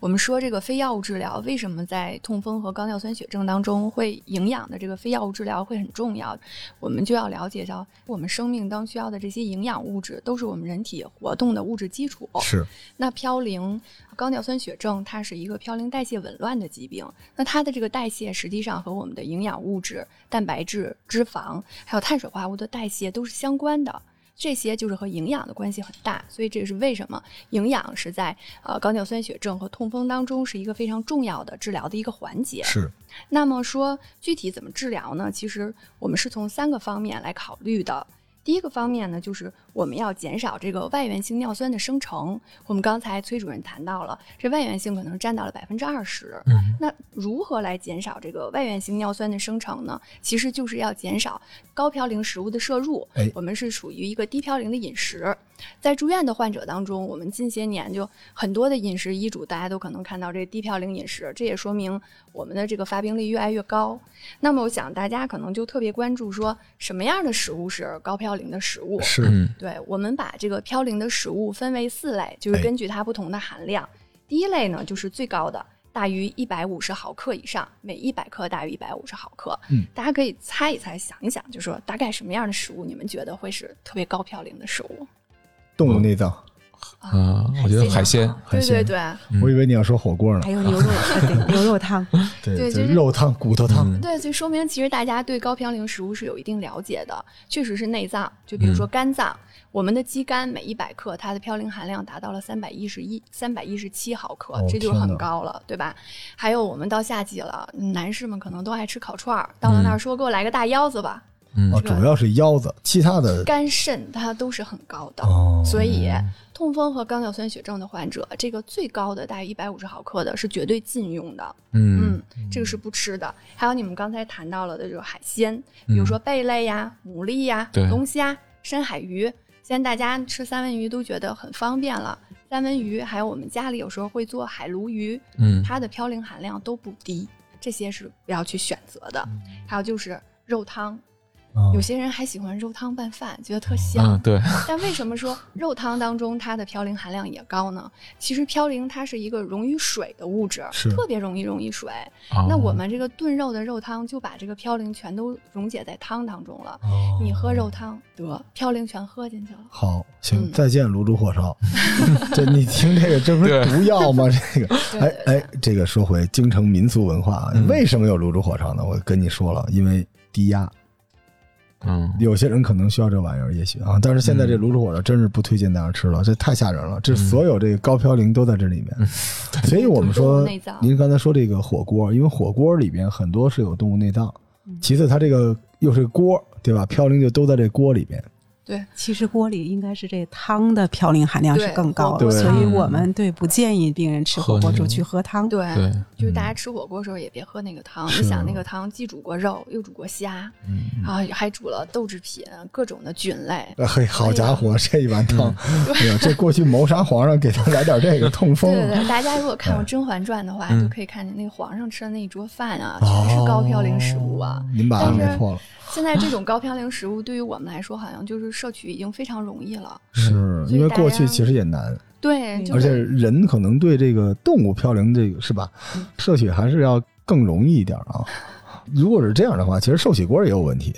我们说这个非药物治疗为什么在痛风和高尿酸血症当中会营养的这个非药物治疗会很重要？我们就要了解到，我们生命当需要的这些营养物质都是我们人体活动的物质基础。是。那嘌呤、高尿酸血症，它是一个嘌呤代谢紊乱的疾病。那它的这个代谢实际上和我们的营养物质、蛋白质、脂肪还有碳水化合物的代谢都是相关的。这些就是和营养的关系很大，所以这是为什么营养是在呃高尿酸血症和痛风当中是一个非常重要的治疗的一个环节。是。那么说具体怎么治疗呢？其实我们是从三个方面来考虑的。第一个方面呢，就是我们要减少这个外源性尿酸的生成。我们刚才崔主任谈到了，这外源性可能占到了百分之二十。嗯，那如何来减少这个外源性尿酸的生成呢？其实就是要减少高嘌呤食物的摄入。哎，我们是属于一个低嘌呤的饮食。在住院的患者当中，我们近些年就很多的饮食医嘱，大家都可能看到这低嘌呤饮食，这也说明我们的这个发病率越来越高。那么，我想大家可能就特别关注说，什么样的食物是高嘌呤的食物？是，对，我们把这个嘌呤的食物分为四类，就是根据它不同的含量。第一类呢，就是最高的，大于一百五十毫克以上，每一百克大于一百五十毫克。嗯，大家可以猜一猜，想一想，就说大概什么样的食物，你们觉得会是特别高嘌呤的食物？动物内脏啊，我觉得海鲜，对对对，我以为你要说火锅呢，还有 牛肉，牛肉汤，对，就是肉汤、骨头汤，对，就说明其实大家对高嘌呤食物是有一定了解的，确实是内脏，就比如说肝脏，我们的鸡肝每一百克它的嘌呤含量达到了三百一十一、三百一十七毫克，这就很高了，对吧？还有我们到夏季了，男士们可能都爱吃烤串儿，到了那儿说给我来个大腰子吧。嗯，主要是腰子，其他的肝肾它都是很高的，哦、所以痛风和高尿酸血症的患者，这个最高的大约一百五十毫克的是绝对禁用的，嗯嗯，这个是不吃的。还有你们刚才谈到了的就是海鲜，比如说贝类呀、牡蛎呀、龙虾、深海鱼，现在大家吃三文鱼都觉得很方便了。三文鱼还有我们家里有时候会做海鲈鱼，嗯，它的嘌呤含量都不低，这些是不要去选择的。还有就是肉汤。有些人还喜欢肉汤拌饭，觉得特香。嗯，对。但为什么说肉汤当中它的嘌呤含量也高呢？其实嘌呤它是一个溶于水的物质，特别容易溶于水。哦、那我们这个炖肉的肉汤就把这个嘌呤全都溶解在汤当中了。哦、你喝肉汤得嘌呤全喝进去了。好，行，嗯、再见卤煮火烧。这你听这个，这不是毒药吗？这个，哎哎，这个说回京城民俗文化，嗯、为什么有卤煮火烧呢？我跟你说了，因为低压。嗯，有些人可能需要这玩意儿，也许啊，但是现在这卤煮火烧真是不推荐大家吃了，这太吓人了，这所有这个高嘌呤都在这里面，所以我们说，您刚才说这个火锅，因为火锅里边很多是有动物内脏，其次它这个又是锅，对吧？嘌呤就都在这锅里边。对，其实锅里应该是这汤的嘌呤含量是更高的，所以我们对不建议病人吃火锅就去喝汤。对，对就是大家吃火锅的时候也别喝那个汤。你想那个汤既煮过肉，又煮过虾，然后还煮了豆制品，各种的菌类。嘿，好家伙，这一碗汤，哎呀，这过去谋杀皇上，给他来点这个痛风。对对对，大家如果看过《甄嬛传》的话，就可以看见那个皇上吃的那一桌饭啊，全是高嘌呤食物啊。您把它没错了。现在这种高嘌呤食物对于我们来说，好像就是摄取已经非常容易了。是因为过去其实也难，对，而且人可能对这个动物嘌呤这个是吧，摄取还是要更容易一点啊。如果是这样的话，其实寿喜锅也有问题，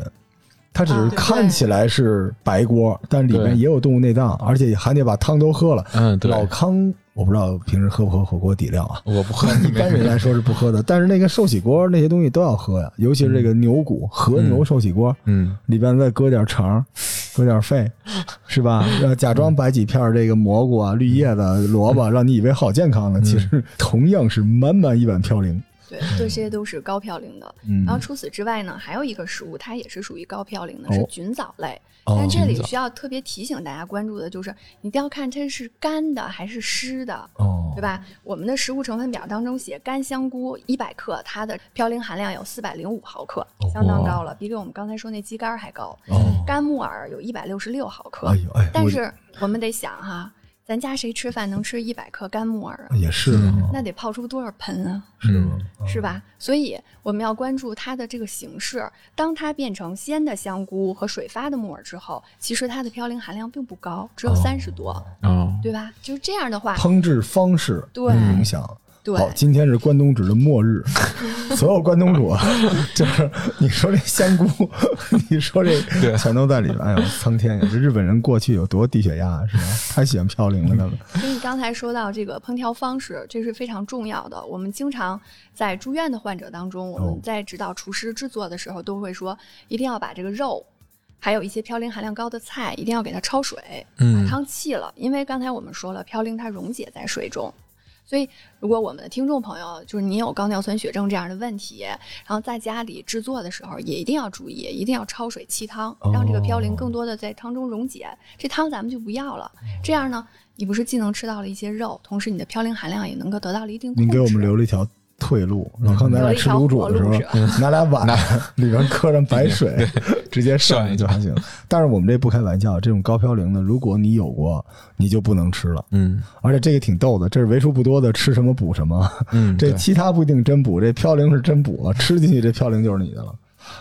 它只是看起来是白锅，但里面也有动物内脏，而且还得把汤都喝了。嗯，对。老康。我不知道平时喝不喝火锅底料啊？我不喝，一般人来说是不喝的。但是那个寿喜锅那些东西都要喝呀，尤其是这个牛骨和牛寿喜锅，嗯，里边再搁点肠，搁点肺，是吧？要假装摆几片这个蘑菇啊、绿叶子、萝卜，让你以为好健康呢。其实同样是满满一碗嘌呤。对，这些都是高嘌呤的。嗯，然后除此之外呢，还有一个食物，它也是属于高嘌呤的，哦是菌藻类。但这里需要特别提醒大家关注的就是，你一定要看它是干的还是湿的。哦，对吧？我们的食物成分表当中写干香菇一百克，它的嘌呤含量有四百零五毫克，相当高了，比给我们刚才说那鸡肝还高。哦，干木耳有一百六十六毫克，哎哎，但是我们得想哈，咱家谁吃饭能吃一百克干木耳啊？也是啊，那得泡出多少盆啊？是吗？是吧？所以我们要关注它的这个形式。当它变成鲜的香菇和水发的木耳之后，其实它的嘌呤含量并不高，只有三十多，哦，对吧？就是这样的话，烹制方式对影响。对好，今天是关东煮的末日，所有关东煮 就是你说这香菇，你说这对全都在里边。哎呦，苍天呀！这日本人过去有多低血压是吧？太喜欢嘌呤了，他们。所以刚才说到这个烹调方式，这是非常重要的。我们经常在住院的患者当中，我哦们在指导厨师制作的时候，都会说一定要把这个肉。还有一些嘌呤含量高的菜，一定要给它焯水，嗯把汤弃了，因为刚才我们说了，嘌呤它溶解在水中，所以如果我们的听众朋友就是你有高尿酸血症这样的问题，然后在家里制作的时候也一定要注意，一定要焯水沏汤，让这个嘌呤更多的在汤中溶解，这汤咱们就不要了。这样呢，你不是既能吃到了一些肉，同时你的嘌呤含量也能够得到了一定控制。您给我们留了一条退路。老康，咱俩吃卤煮的时候拿俩碗 里边磕上白水，直接涮涮一就还行。但是我们这不开玩笑，这种高嘌呤的，如果你有过，你就不能吃了。嗯而且这个挺逗的，这是为数不多的吃什么补什么。嗯，这其他不一定真补，这嘌呤是真补了，吃进去这嘌呤就是你的了。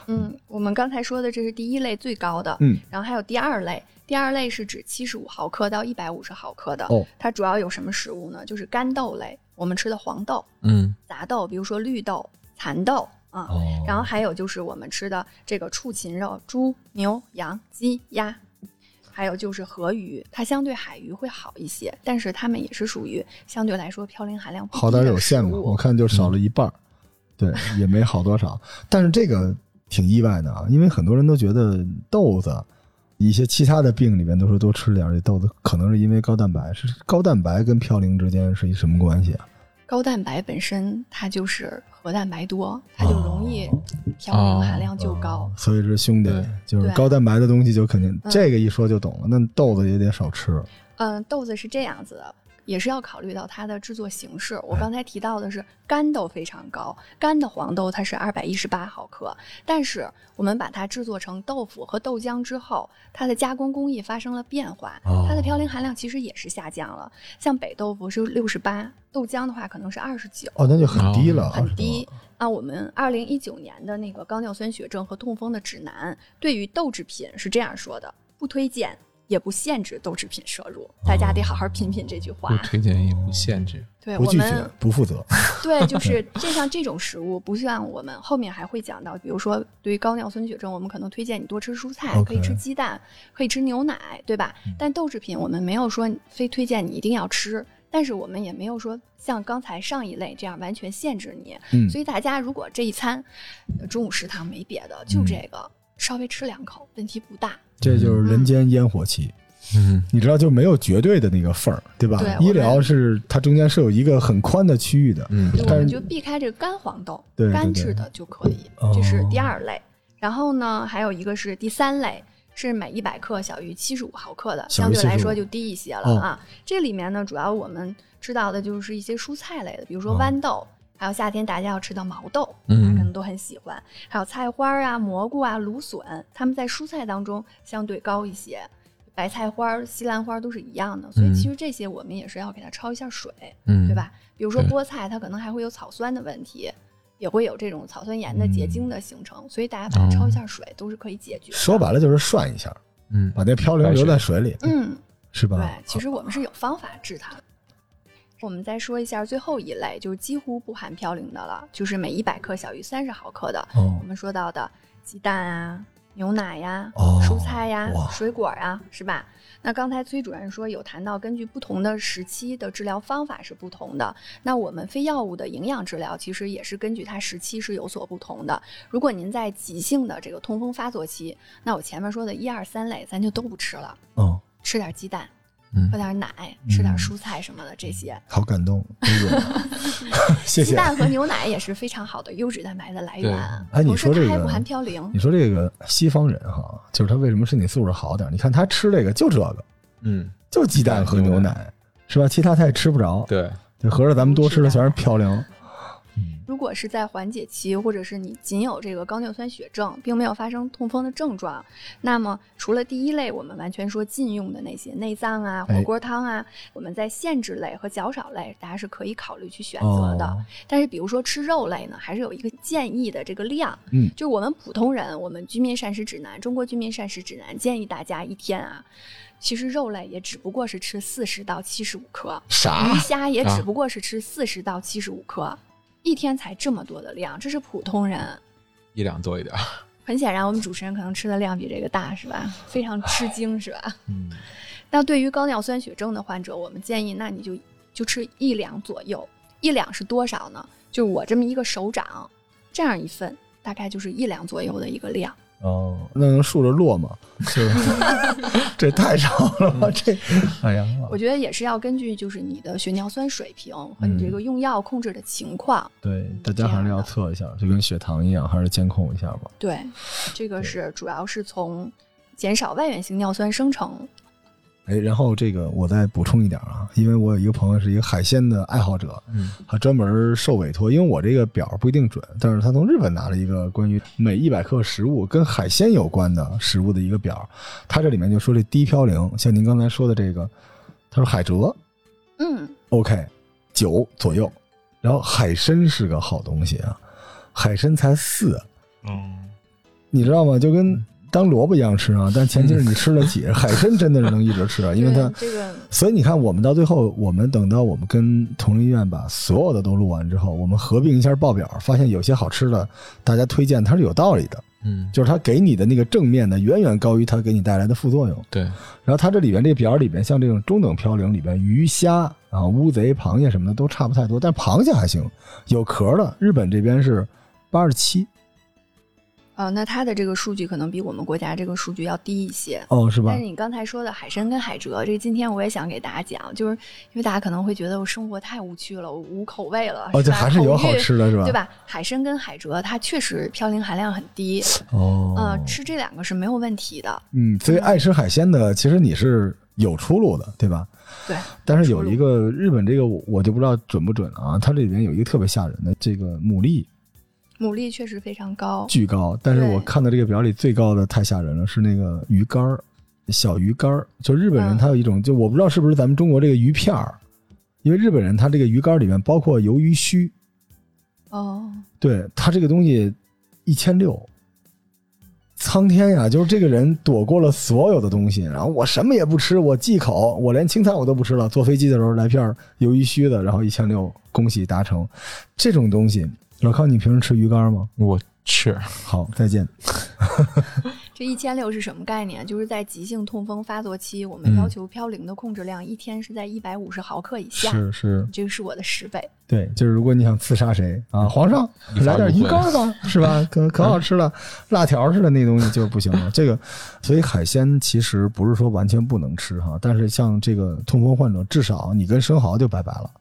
嗯，我们刚才说的这是第一类最高的，嗯，然后还有第二类，第二类是指七十五毫克到一百五十毫克的，哦它主要有什么食物呢？就是干豆类，我们吃的黄豆、嗯杂豆，比如说绿豆、蚕豆啊，哦然后还有就是我们吃的这个畜禽肉，猪、牛、羊、鸡、鸭。还有就是河鱼，它相对海鱼会好一些，但是它们也是属于相对来说嘌呤含量好点有限嘛，我看就少了一半儿，对，也没好多少。但是这个挺意外的啊，因为很多人都觉得豆子，一些其他的病里面都说多吃点儿这豆子，可能是因为高蛋白。是高蛋白跟嘌呤之间是一什么关系啊？高蛋白本身它就是核蛋白多，它就容易嘌呤含量就高。所以是兄弟，就是高蛋白的东西就肯定嗯这个一说就懂了。那豆子也得少吃。嗯、豆子是这样子的，也是要考虑到它的制作形式。我刚才提到的是干豆非常高，干的黄豆它是二百一十八毫克，但是我们把它制作成豆腐和豆浆之后，它的加工工艺发生了变化，哦它的嘌呤含量其实也是下降了。像北豆腐是六十八，豆浆的话可能是二十九。哦，那就很低了，很低。那我们二零一九年的那个高尿酸血症和痛风的指南，对于豆制品是这样说的：不推荐也不限制豆制品摄入。大家得好好品品这句话。不推荐也不限制。对不拒绝我们，不负责。对，就 是就像这种食物，不像我们后面还会讲到，比如说对于高尿酸血症，我们可能推荐你多吃蔬菜可以吃鸡蛋，可以吃牛奶，对吧？但豆制品我们没有说非推荐你一定要吃，但是我们也没有说像刚才上一类这样完全限制你。嗯所以大家如果这一餐呃中午食堂没别的，就这个，稍微吃两口问题不大。这就是人间烟火气。嗯你知道，就没有绝对的那个缝儿，对吧？对医疗是它中间是有一个很宽的区域的。嗯就我但是们就避开这个干黄豆对对，干对制的就可以哦，这是第二类。然后呢，还有一个是第三类，是每一百克小于七十五毫克的，相对来说就低一些了哦啊。这里面呢，主要我们知道的就是一些蔬菜类的，比如说哦豌豆。还有夏天大家要吃的毛豆，嗯大家可能都很喜欢。还有菜花啊、蘑菇啊、芦笋，它们在蔬菜当中相对高一些。白菜花、西兰花都是一样的，所以嗯其实这些我们也是要给它焯一下水。嗯，对？吧？比如说菠菜，它可能还会有草酸的问题，也会有这种草酸盐的结晶的形成，所以大家把它焯一下水、都是可以解决。说白了就是涮一下，嗯把那嘌呤留在水里，嗯，是吧？对，其实我们是有方法治它的。我们再说一下最后一类，就是几乎不含嘌呤的了，就是每一百克小于三十毫克的。哦我们说到的鸡蛋啊、牛奶呀、哦蔬菜呀、哇水果呀，是吧？那刚才崔主任说有谈到，根据不同的时期的治疗方法是不同的。那我们非药物的营养治疗其实也是根据它时期是有所不同的。如果您在急性的这个痛风发作期，那我前面说的一二三类咱就都不吃了，哦，吃点鸡蛋，嗯喝点奶，吃点蔬菜什么的这些。好感动，谢谢。鸡蛋和牛奶也是非常好的优质蛋白的来源，哎你说这个不含嘌呤你。说这个西方人哈，就是他为什么身体素质好点？你看他吃这个就这个，嗯，就鸡蛋和牛奶，是吧？其他他也吃不着。对，对，合着咱们多吃的全是嘌呤。如果是在缓解期，或者是你仅有这个高尿酸血症，并没有发生痛风的症状，那么除了第一类我们完全说禁用的那些内脏啊、哎。火锅汤啊，我们在限制类和较少类，大家是可以考虑去选择的。哦。但是比如说吃肉类呢，还是有一个建议的这个量，嗯。就是我们普通人，我们居民膳食指南，中国居民膳食指南建议大家一天啊。其实肉类也只不过是吃四十到七十五克，啥？鱼虾也啊。只不过是吃四十到七十五克，一天才这么多的量，这是普通人。一两多一点儿。很显然，我们主持人可能吃的量比这个大，是吧？非常吃惊，是吧？嗯，那对于高尿酸血症的患者，我们建议，那你就就吃一两左右。一两是多少呢？就是我这么一个手掌，这样一份，大概就是一两左右的一个量。哦，那能竖着落吗？是吧？这太少了吧？这，哎呀，我觉得也是要根据就是你的血尿酸水平和你这个用药控制的情况。对，大家还是要测一下，就跟血糖一样，还是监控一下吧。对，这个是主要是从减少外源性尿酸生成。哎，然后这个我再补充一点啊，因为我有一个朋友是一个海鲜的爱好者，嗯，他专门受委托，因为我这个表不一定准，但是他从日本拿了一个关于每一百克食物跟海鲜有关的食物的一个表，他这里面就说这低嘌呤，像您刚才说的这个，他说海蜇嗯，OK 九左右，然后海参是个好东西啊，海参才四，嗯，你知道吗？就跟当萝卜一样吃啊，但前提是你吃得起。海参真的是能一直吃啊，因为它这个所以你看，我们到最后，我们等到我们跟同仁医院把所有的都录完之后，我们合并一下报表，发现有些好吃的，大家推荐它是有道理的，嗯，就是它给你的那个正面的远远高于它给你带来的副作用。对，然后它这里边这个表里边，像这种中等嘌呤里边，鱼虾啊、乌贼、螃蟹什么的都差不太多，但螃蟹还行，有壳的，日本这边是八十七呃，那它的这个数据可能比我们国家这个数据要低一些。哦，是吧但是？你刚才说的海参跟海蜇，这今天我也想给大家讲，就是因为大家可能会觉得我生活太无趣了，我无口味了，哦，这吧还是有好吃的，是吧？对？吧？海参跟海蜇它确实嘌呤含量很低，哦，嗯、吃这两个是没有问题的。嗯，所以爱吃海鲜的，其实你是有出路的，对吧？对，但是有一个日本这个我我就不知道准不准啊，它这里面有一个特别吓人的，这个牡蛎牡蛎确实非常高，巨高，但是我看到这个表里最高的太吓人了，是那个鱼干儿，小鱼干儿，就日本人嗯他有一种，就我不知道是不是咱们中国这个鱼片儿，因为日本人他这个鱼干儿里面包括鱿鱼须，哦，对他这个东西一千六。苍天呀，就是这个人躲过了所有的东西，然后我什么也不吃，我忌口，我连青菜我都不吃了。坐飞机的时候来片鱿鱼须的，然后一千六，恭喜达成。这种东西，老康，你平时吃鱼干吗？我吃，好，再见。这一千六是什么概念？就是在急性痛风发作期，我们嗯要求嘌呤的控制量一天是在一百五十毫克以下，是是，这个是我的十倍。对，就是如果你想刺杀谁啊，皇上来点鱼干吧，是吧？可可好吃了，辣条似的那东西就不行了。这个，所以海鲜其实不是说完全不能吃哈，但是像这个痛风患者，至少你跟生蚝就拜拜了，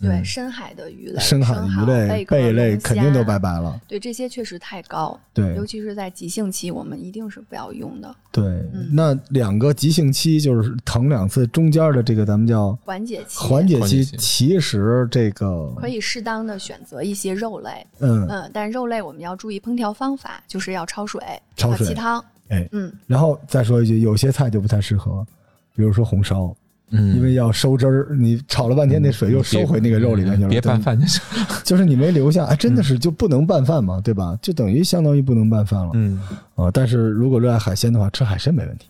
对，嗯深海的鱼类、深海鱼类、贝贝类肯定都拜拜了。对，这些确实太高，对尤其是在急性期，我们一定是不要用的。对，嗯那两个急性期就是疼两次，中间的这个咱们叫缓解期，缓解期，其实这个可以适当的选择一些肉类，嗯嗯，但肉类我们要注意烹调方法，就是要焯水、焯水和鸡汤，哎，嗯，然后再说一句，有些菜就不太适合，比如说红烧。嗯，因为要收汁儿，你炒了半天，那水又收回那个肉里面去了。别拌，饭就行。就是你没留下，哎，真的是就不能拌饭嘛，对吧？就等于相当于不能拌饭了嗯，啊。但是如果热爱海鲜的话，吃海参没问题，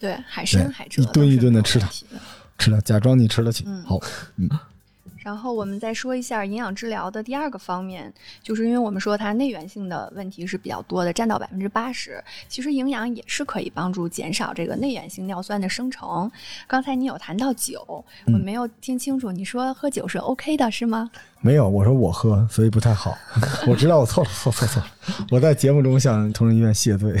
对，海参、海蜇一顿一顿的吃它它。吃了假装你吃得起。好嗯好，然后我们再说一下营养治疗的第二个方面，就是因为我们说它内源性的问题是比较多的，占到百分之八十。其实营养也是可以帮助减少这个内源性尿酸的生成。刚才你有谈到酒，嗯我没有听清楚，你说喝酒是 OK 的，是吗？没有，我说我喝，所以不太好。我知道我错了，错错错了。我在节目中向同仁医院谢罪。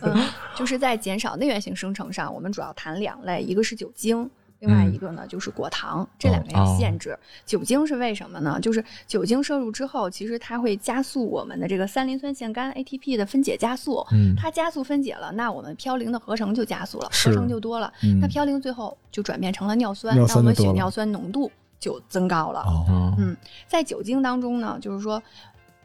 嗯，就是在减少内源性生成上，我们主要谈两类，一个是酒精。另外一个呢，就是果糖，这两个要限制。酒精是为什么呢？就是酒精摄入之后，其实它会加速我们的这个三磷酸腺苷 ATP 的分解加速。嗯它加速分解了，那我们嘌呤的合成就加速了，合成就多了。嗯那嘌呤最后就转变成了尿酸，那我们血尿酸浓度就增高了。哦，嗯，在酒精当中呢，就是说，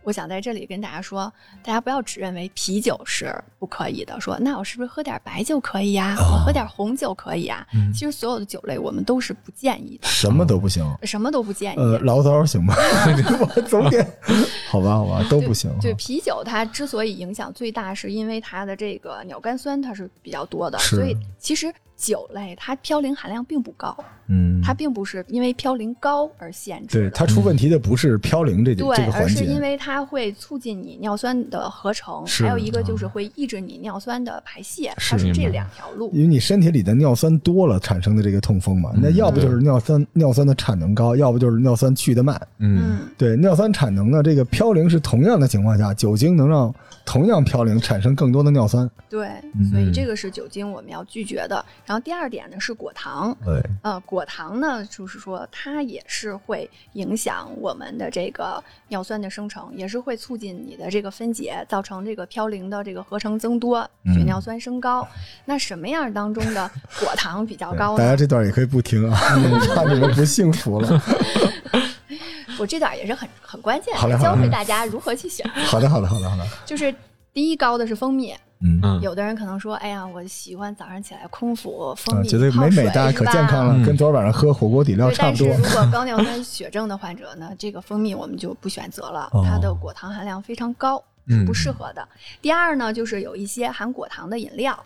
我想在这里跟大家说，大家不要只认为啤酒是不可以的，说那我是不是喝点白酒可以呀、我喝点红酒可以呀、嗯其实所有的酒类我们都是不建议的，什么都不行。什么都不建议。呃，醪糟行吗？我总点，好吧，好吧，都不行。对啤酒，它之所以影响最大，是因为它的这个鸟苷酸它是比较多的，所以其实酒类它嘌呤含量并不高，嗯，它并不是因为嘌呤高而限制。对它出问题的不是嘌呤这对，这个环而是因，为它会促进你尿酸的合成，还有一个就是会抑制你尿酸的排泄，它是是这两条路。因为你身体里的尿酸多了产生的这个痛风嘛，那要不就是尿酸尿酸的产能高，要不就是尿酸去的慢。嗯，嗯，对，尿酸产能呢，这个嘌呤是同样的情况下，酒精能让同样嘌呤产生更多的尿酸。对嗯，所以这个是酒精我们要拒绝的。然后第二点呢是果糖，对，呃，果糖呢就是说它也是会影响我们的这个尿酸的生成，也是会促进你的这个分解，造成这个嘌呤的这个合成增多，嗯血尿酸升高。那什么样当中的果糖比较高呢？大家这段也可以不听啊，怕你们不幸福了。我这段也是很很关键教会大家如何去选。好的，好的，好的，好的。就是第一高的是蜂蜜，嗯嗯有的人可能说，哎呀，我喜欢早上起来空腹蜂啊，蜜觉得泡水美美哒，可健康了，嗯跟昨儿晚上喝火锅底料，差不多但是如。果 高尿酸血症的患者呢，这个蜂蜜我们就不选择了，哦它的果糖含量非常高，不适合的。第二呢，就是有一些含果糖的饮料。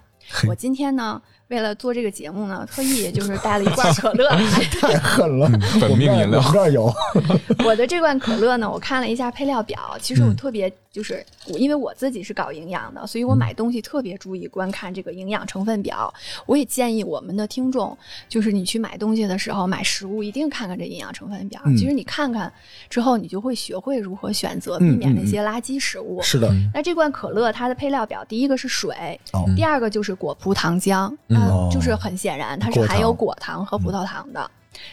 我今天呢，为了做这个节目呢，特意 就是带了一罐可乐。太狠了，本命饮料我们这儿有。我的这罐可乐呢，我看了一下配料表，其实我嗯特别就是我，因为我自己是搞营养的，所以我买东西特别注意观看这个营养成分表。我也建议我们的听众，就是你去买东西的时候，买食物一定看看这营养成分表。嗯其实你看看之后，你就会学会如何选择，嗯避免嗯那些垃圾食物。是的，那这罐可乐它的配料表，第一个是水，哦第二个就是果葡糖浆，嗯。就是很显然它是含有果糖和葡萄糖的。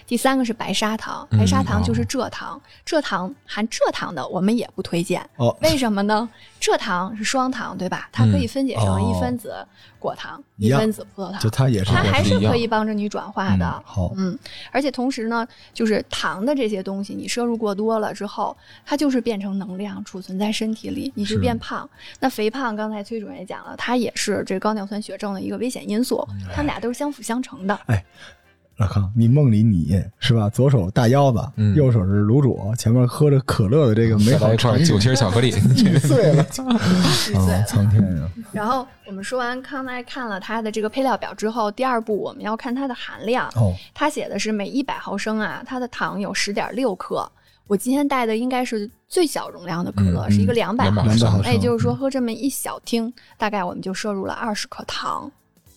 第三个是白砂糖，嗯白砂糖就是蔗糖，蔗糖含蔗糖的我们也不推荐。哦，为什么呢？蔗糖是双糖，对吧？它可以分解成哦一分子果糖，一分子葡萄糖就，它也是它还是可以帮着你转化的。嗯好嗯，而且同时呢，就是糖的这些东西，你摄入过多了之后，它就是变成能量储存在身体里，你就变胖。那肥胖，刚才崔主任也讲了，它也是这高尿酸血症的一个危险因素，嗯它们俩都是相辅相成的。老康，你梦里你是吧？左手大腰子，嗯右手是卤煮，前面喝着可乐的这个美好场景来一块酒心巧克力，易碎了。苍天呀！然后我们说完康奈看了它的这个配料表之后，第二步我们要看它的含量。哦，它写的是每一百毫升啊，它的糖有十点六克。我今天带的应该是最小容量的可乐，嗯是一个两百200毫200毫升那也就是说，喝这么一小听，大概我们就摄入了二十克糖。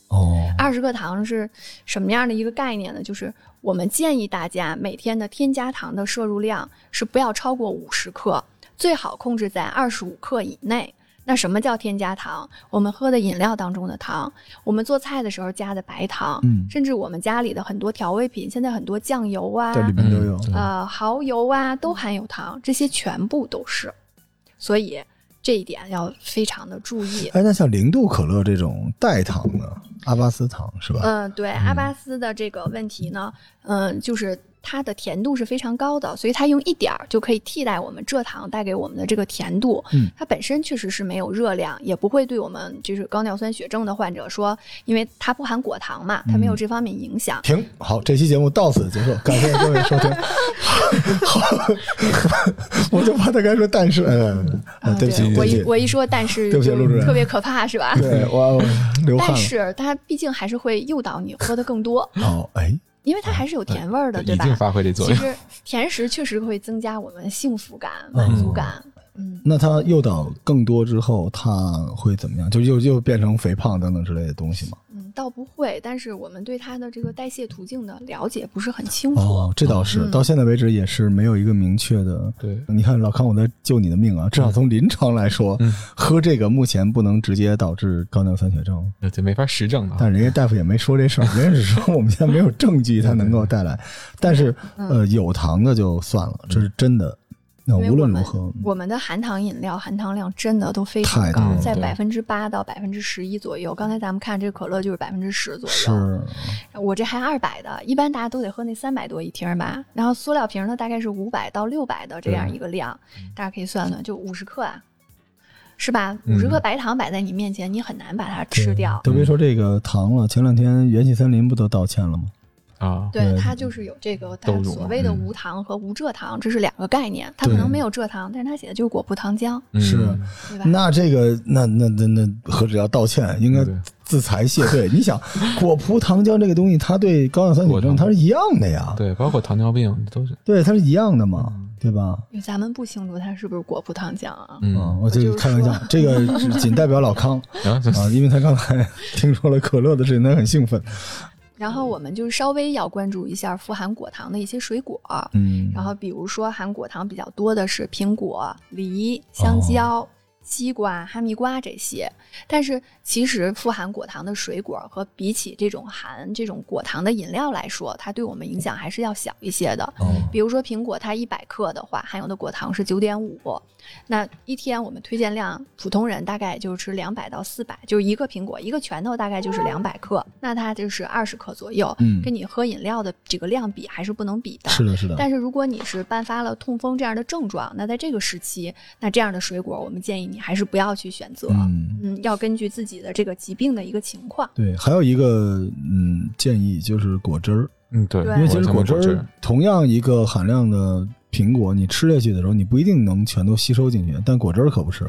哦，二十克糖是什么样的一个概念呢？就是我们建议大家每天的添加糖的摄入量是不要超过五十克，最好控制在二十五克以内。那什么叫添加糖？我们喝的饮料当中的糖，我们做菜的时候加的白糖，嗯甚至我们家里的很多调味品，现在很多酱油啊，这里面都有。呃蚝油啊，都含有糖，这些全部都是。所以这一点要非常的注意。哎，那像零度可乐这种代糖的阿巴斯糖是吧？嗯，对，阿巴斯的这个问题呢，嗯、就是它的甜度是非常高的，所以它用一点儿就可以替代我们蔗糖带给我们的这个甜度。嗯，它本身确实是没有热量，也不会对我们就是高尿酸血症的患者说，因为它不含果糖嘛，它没有这方面影响。停，好，这期节目到此结束，感谢各位收听。好，我就怕他该说但是，对不起，我一我一说，但是对不起陆主任特别可怕，是吧？对我 我流汗但了。是它毕竟还是会诱导你喝的更多，哦，哎，因为它还是有甜味儿的，对吧？已经发挥这作用。其实甜食确实会增加我们幸福感、满足感。嗯，那它诱导更多之后，它会怎么样？就又又变成肥胖等等之类的东西吗？嗯，倒不会，但是我们对它的这个代谢途径的了解不是很清楚。哦，这倒是，嗯到现在为止也是没有一个明确的。对你看老康，我在救你的命啊！至少从临床来说，嗯喝这个目前不能直接导致高尿酸血症，这没法实证啊。但人家大夫也没说这事儿，人家只说我们现在没有证据它能够带来。但是嗯呃，有糖的就算了，这是真的那无论如何，我们的含糖饮料含糖量真的都非常高在百分之八到百分之十一左右。刚才咱们看这个可乐就是百分之十左右，是我这还二百的，一般大家都得喝那三百多一听儿吧。然后塑料瓶呢，大概是五百到六百的这样一个量，大家可以算算，就五十克啊，是吧？嗯五十克白糖摆在你面前，你很难把它吃掉。都别说这个糖了，前两天元气森林不都道歉了吗？啊，对，对它就是有这个它所谓的嗯无糖和无蔗糖，这是两个概念。它可能没有蔗糖，但是它写的就是果葡糖浆，嗯是对吧？那这个那那那那何止要道歉，应该自裁谢罪。你想，果葡糖浆这个东西，它对高尿酸血症它是一样的呀，对，包括糖尿病都是，对，它是一样的嘛，对吧？因为咱们不清楚它是不是果葡糖浆啊。啊，嗯，我就就是开玩笑，这个仅代表老康 啊，因为他刚才 听说了可乐的事情，他很兴奋。然后我们就是稍微要关注一下富含果糖的一些水果，嗯，然后比如说含果糖比较多的是苹果、梨、香蕉、西瓜、哈密瓜这些。但是其实富含果糖的水果和比起这种含这种果糖的饮料来说，它对我们影响还是要小一些的。哦比如说苹果，它一百克的话，含有的果糖是九点五，那一天我们推荐量，普通人大概也就是吃两百到四百，就是一个苹果一个拳头大概就是两百克，那它就是二十克左右，嗯跟你喝饮料的这个量比还是不能比的。是的，是的，但是如果你是伴发了痛风这样的症状，那在这个时期，那这样的水果我们建议你还是不要去选择。嗯。嗯，要根据自己的这个疾病的一个情况。对，还有一个嗯建议就是果汁儿，嗯对，因为其实果汁儿同样一个含量的苹果，你吃下去的时候，你不一定能全都吸收进去，但果汁儿可不是。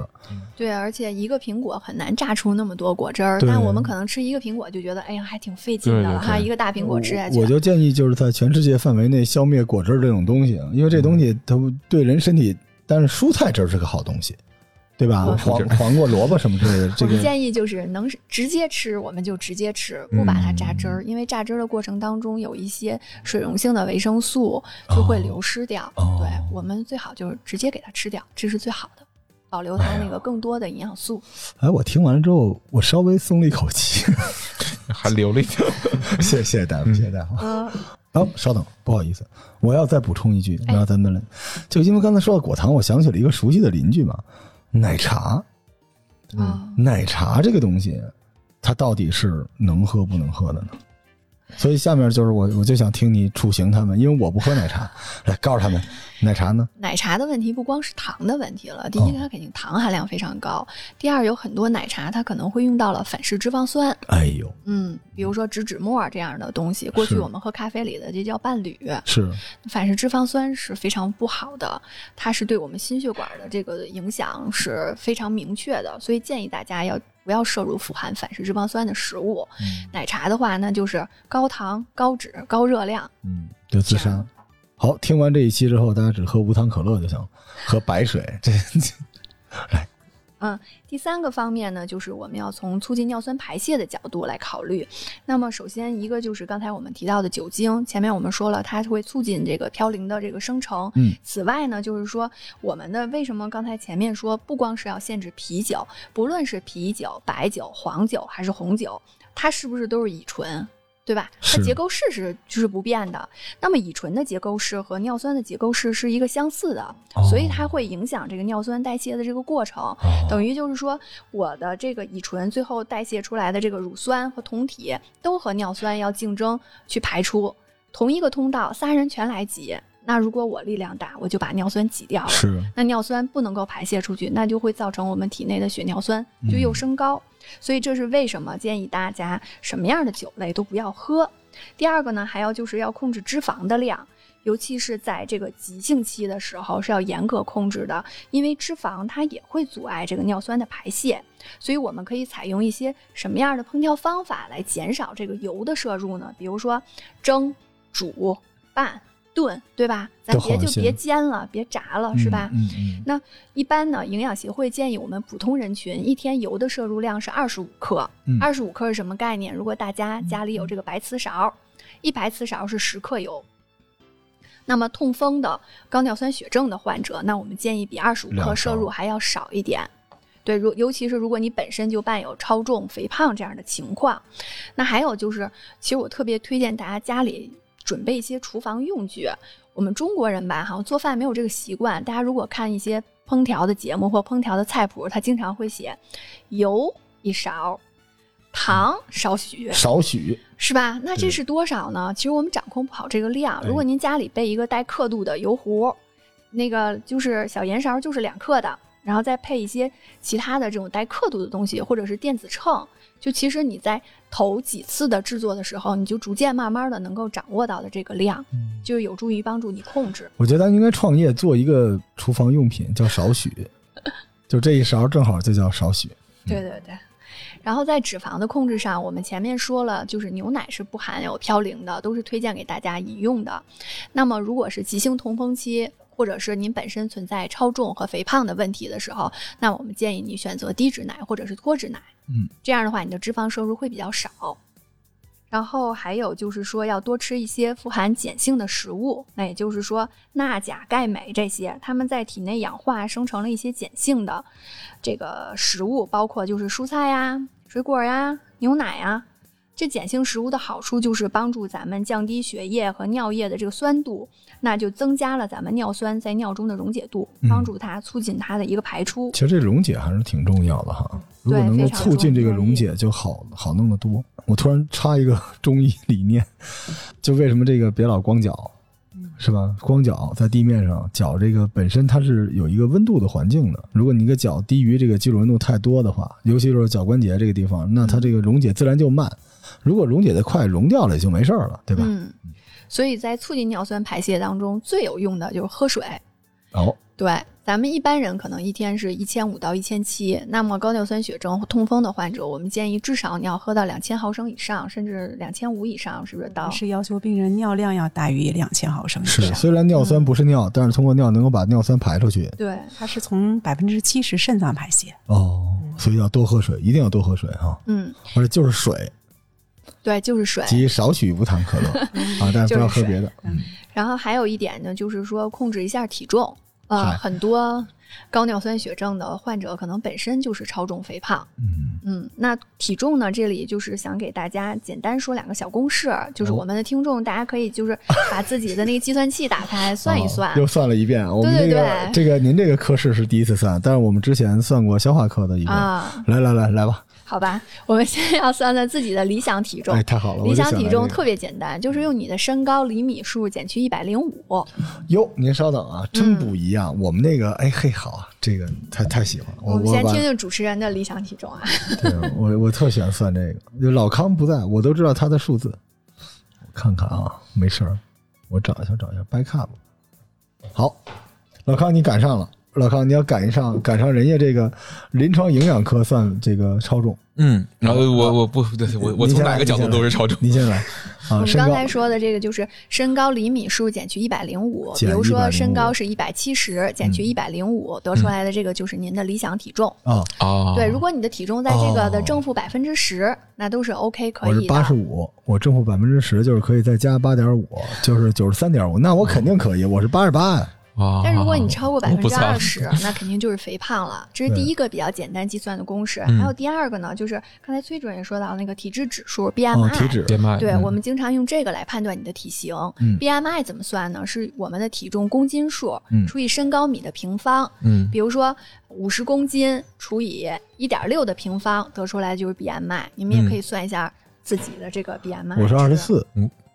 对，而且一个苹果很难榨出那么多果汁儿，但我们可能吃一个苹果就觉得，哎呀，还挺费劲的了哈，一个大苹果吃下去。我就建议就是在全世界范围内消灭果汁儿这种东西，因为这东西它对人身体，但是蔬菜汁儿是个好东西，对吧？嗯黄黄瓜、萝卜什么之类的，这我们个建议就是能直接吃，我们就直接吃，不把它榨汁儿，因为榨汁儿的过程当中有一些水溶性的维生素就会流失掉。哦对我们最好就是直接给它吃掉，这是最好的，保留它那个更多的营养素。哎，我听完了之后，我稍微松了一口气。还留了一条，谢谢谢谢大夫，谢谢大夫。嗯，哦，稍等，不好意思，我要再补充一句，哎然后咱们就因为刚才说到果糖，我想起了一个熟悉的邻居嘛，奶茶。啊，奶茶这个东西，它到底是能喝不能喝的呢？所以下面就是我，我就想听你处刑他们，因为我不喝奶茶，来告诉他们，奶茶呢？奶茶的问题不光是糖的问题了，第一，哦它肯定糖含量非常高；第二，有很多奶茶它可能会用到了反式脂肪酸，哎呦，嗯，比如说植脂末这样的东西。过去我们喝咖啡里的这叫伴侣，是反式脂肪酸是非常不好的，它是对我们心血管的这个影响是非常明确的，所以建议大家要不要摄入富含反式脂肪酸的食物。奶茶的话，那就是高糖、高脂、高热量。嗯，就自杀。好，听完这一期之后，大家只喝无糖可乐就行，喝白水。这 嗯，第三个方面呢，就是我们要从促进尿酸排泄的角度来考虑。那么，首先一个就是刚才我们提到的酒精，前面我们说了，它会促进这个嘌呤的这个生成。嗯，此外呢，就是说我们的为什么刚才前面说，不光是要限制啤酒，不论是啤酒、白酒、黄酒还是红酒，它是不是都是乙醇？对吧？它结构式是就是不变的。那么乙醇的结构式和尿酸的结构式是一个相似的，所以它会影响这个尿酸代谢的这个过程。等于就是说，我的这个乙醇最后代谢出来的这个乳酸和酮体都和尿酸要竞争去排出，同一个通道，仨人全来挤。那如果我力量大，我就把尿酸挤掉了。是那尿酸不能够排泄出去，那就会造成我们体内的血尿酸就又升高。所以这是为什么建议大家什么样的酒类都不要喝。第二个呢，还要就是要控制脂肪的量。尤其是在这个急性期的时候，是要严格控制的，因为脂肪它也会阻碍这个尿酸的排泄，所以我们可以采用一些什么样的烹调方法来减少这个油的摄入呢？比如说蒸、煮、拌、炖，对吧？咱别就别煎了，别炸了，是吧？嗯嗯那一般呢，营养协会建议我们普通人群一天油的摄入量是二十五克嗯。二十五克是什么概念？如果大家家里有这个白瓷勺，一白瓷勺是十克油。那么痛风的高尿酸血症的患者，那我们建议比二十五克摄入还要少一点。对，如尤其是如果你本身就伴有超重、肥胖这样的情况，那还有就是，其实我特别推荐大家家里准备一些厨房用具。我我们中国人吧，好像做饭没有这个习惯。大家如果看一些烹调的节目或烹调的菜谱，它经常会写油一勺，糖少许，少许是吧？那这是多少呢？其实我们掌控不好这个量。如果您家里备一个带刻度的油壶，那个就是小盐勺，就是两克的，然后再配一些其他的这种带刻度的东西，或者是电子秤，就其实你在头几次的制作的时候，你就逐渐慢慢的能够掌握到的这个量，就有助于帮助你控制。我觉得应该创业做一个厨房用品，叫少许，就这一勺正好就叫少许。对对对。然后在脂肪的控制上，我们前面说了，就是牛奶是不含有嘌呤的，都是推荐给大家饮用的。那么如果是急性痛风期，或者是您本身存在超重和肥胖的问题的时候，那我们建议你选择低脂奶或者是脱脂奶。嗯，这样的话你的脂肪摄入会比较少。然后还有就是说要多吃一些富含碱性的食物，那也就是说钠、钾、钙、镁这些，它们在体内氧化生成了一些碱性的这个食物，包括就是蔬菜呀、水果呀、牛奶呀。这碱性食物的好处就是帮助咱们降低血液和尿液的这个酸度，那就增加了咱们尿酸在尿中的溶解度，帮助它促进它的一个排出。其实这溶解还是挺重要的哈，如果能够促进这个溶解，就好好弄得多。我突然插一个 中医理念，就为什么这个别老光脚，是吧？光脚在地面上，脚这个本身它是有一个温度的环境的。如果你个脚低于这个基础温度太多的话，尤其是脚关节这个地方，那它这个溶解自然就慢。如果溶解的快，溶掉了也就没事儿了，对吧？嗯，所以在促进尿酸排泄当中，最有用的就是喝水。哦，对，咱们一般人可能一天是一千五到一千七，那么高尿酸血症、痛风的患者，我们建议至少你要喝到两千毫升以上，甚至两千五以上，是不是？到是要求病人尿量要大于两千毫升以是，上。虽然尿酸不是尿，但是通过尿能够把尿酸排出去。对，它是从百分之七十肾脏排泄。哦，所以要多喝水，一定要多喝水哈。嗯，而且就是水，对，就是水。即少许无糖可乐 啊，但是不要喝别的。嗯，然后还有一点呢，就是说控制一下体重。呃，很多高尿酸血症的患者可能本身就是超重肥胖。嗯，嗯，那体重呢？这里就是想给大家简单说两个小公式，就是哦我们的听众，大家可以就是 把自己的那个计算器打开算一算。哦又算了一遍。我们这个对这个您这个科室是第一次算，但是我们之前算过消化科的一个。啊，来来来来吧，好吧，我们先要算算自己的理想体重。哎，太好了，理想体重特别简单，就是用你的身高厘米数减去一百零五。哟，您稍等啊，真不一样。我们那个，哎嘿，好啊，这个太太喜欢了。我我们先听听主持人的理想体重啊。对我我特喜欢算这个。就老康不在，我都知道他的数字。我看看啊，没事儿，我找一下找一下，back up。好，老康你赶上了，老康你要赶上赶上人家这个临床营养科算这个超重。嗯，然后我我不对，我我从哪个角度都是超重。您先来 啊，我们刚才说的这个就是身高厘米数减去一百零五，比如说身高是一百七十，减去一百零五，得出来的这个就是您的理想体重。啊，哦，对，如果你的体重在这个的哦正负百分之十，那都是 OK 可以我是。八十五，我正负百分之十，就是可以再加八点五，就是九十三点五，那我肯定可以，我是八十八呀。哦但如果你超过百分之二十，那肯定就是肥胖了。这是第一个比较简单计算的公式。嗯还有第二个呢，就是刚才崔主任也说到那个体脂指数哦，BMI，、体脂 BMI，，对，嗯我们经常用这个来判断你的体型。嗯 BMI 怎么算呢？是我们的体重公斤数嗯除以身高米的平方。嗯比如说五十公斤除以一点六的平方，得出来就是 BMI。你们也可以算一下自己的这个 BMI 值。我是二十四，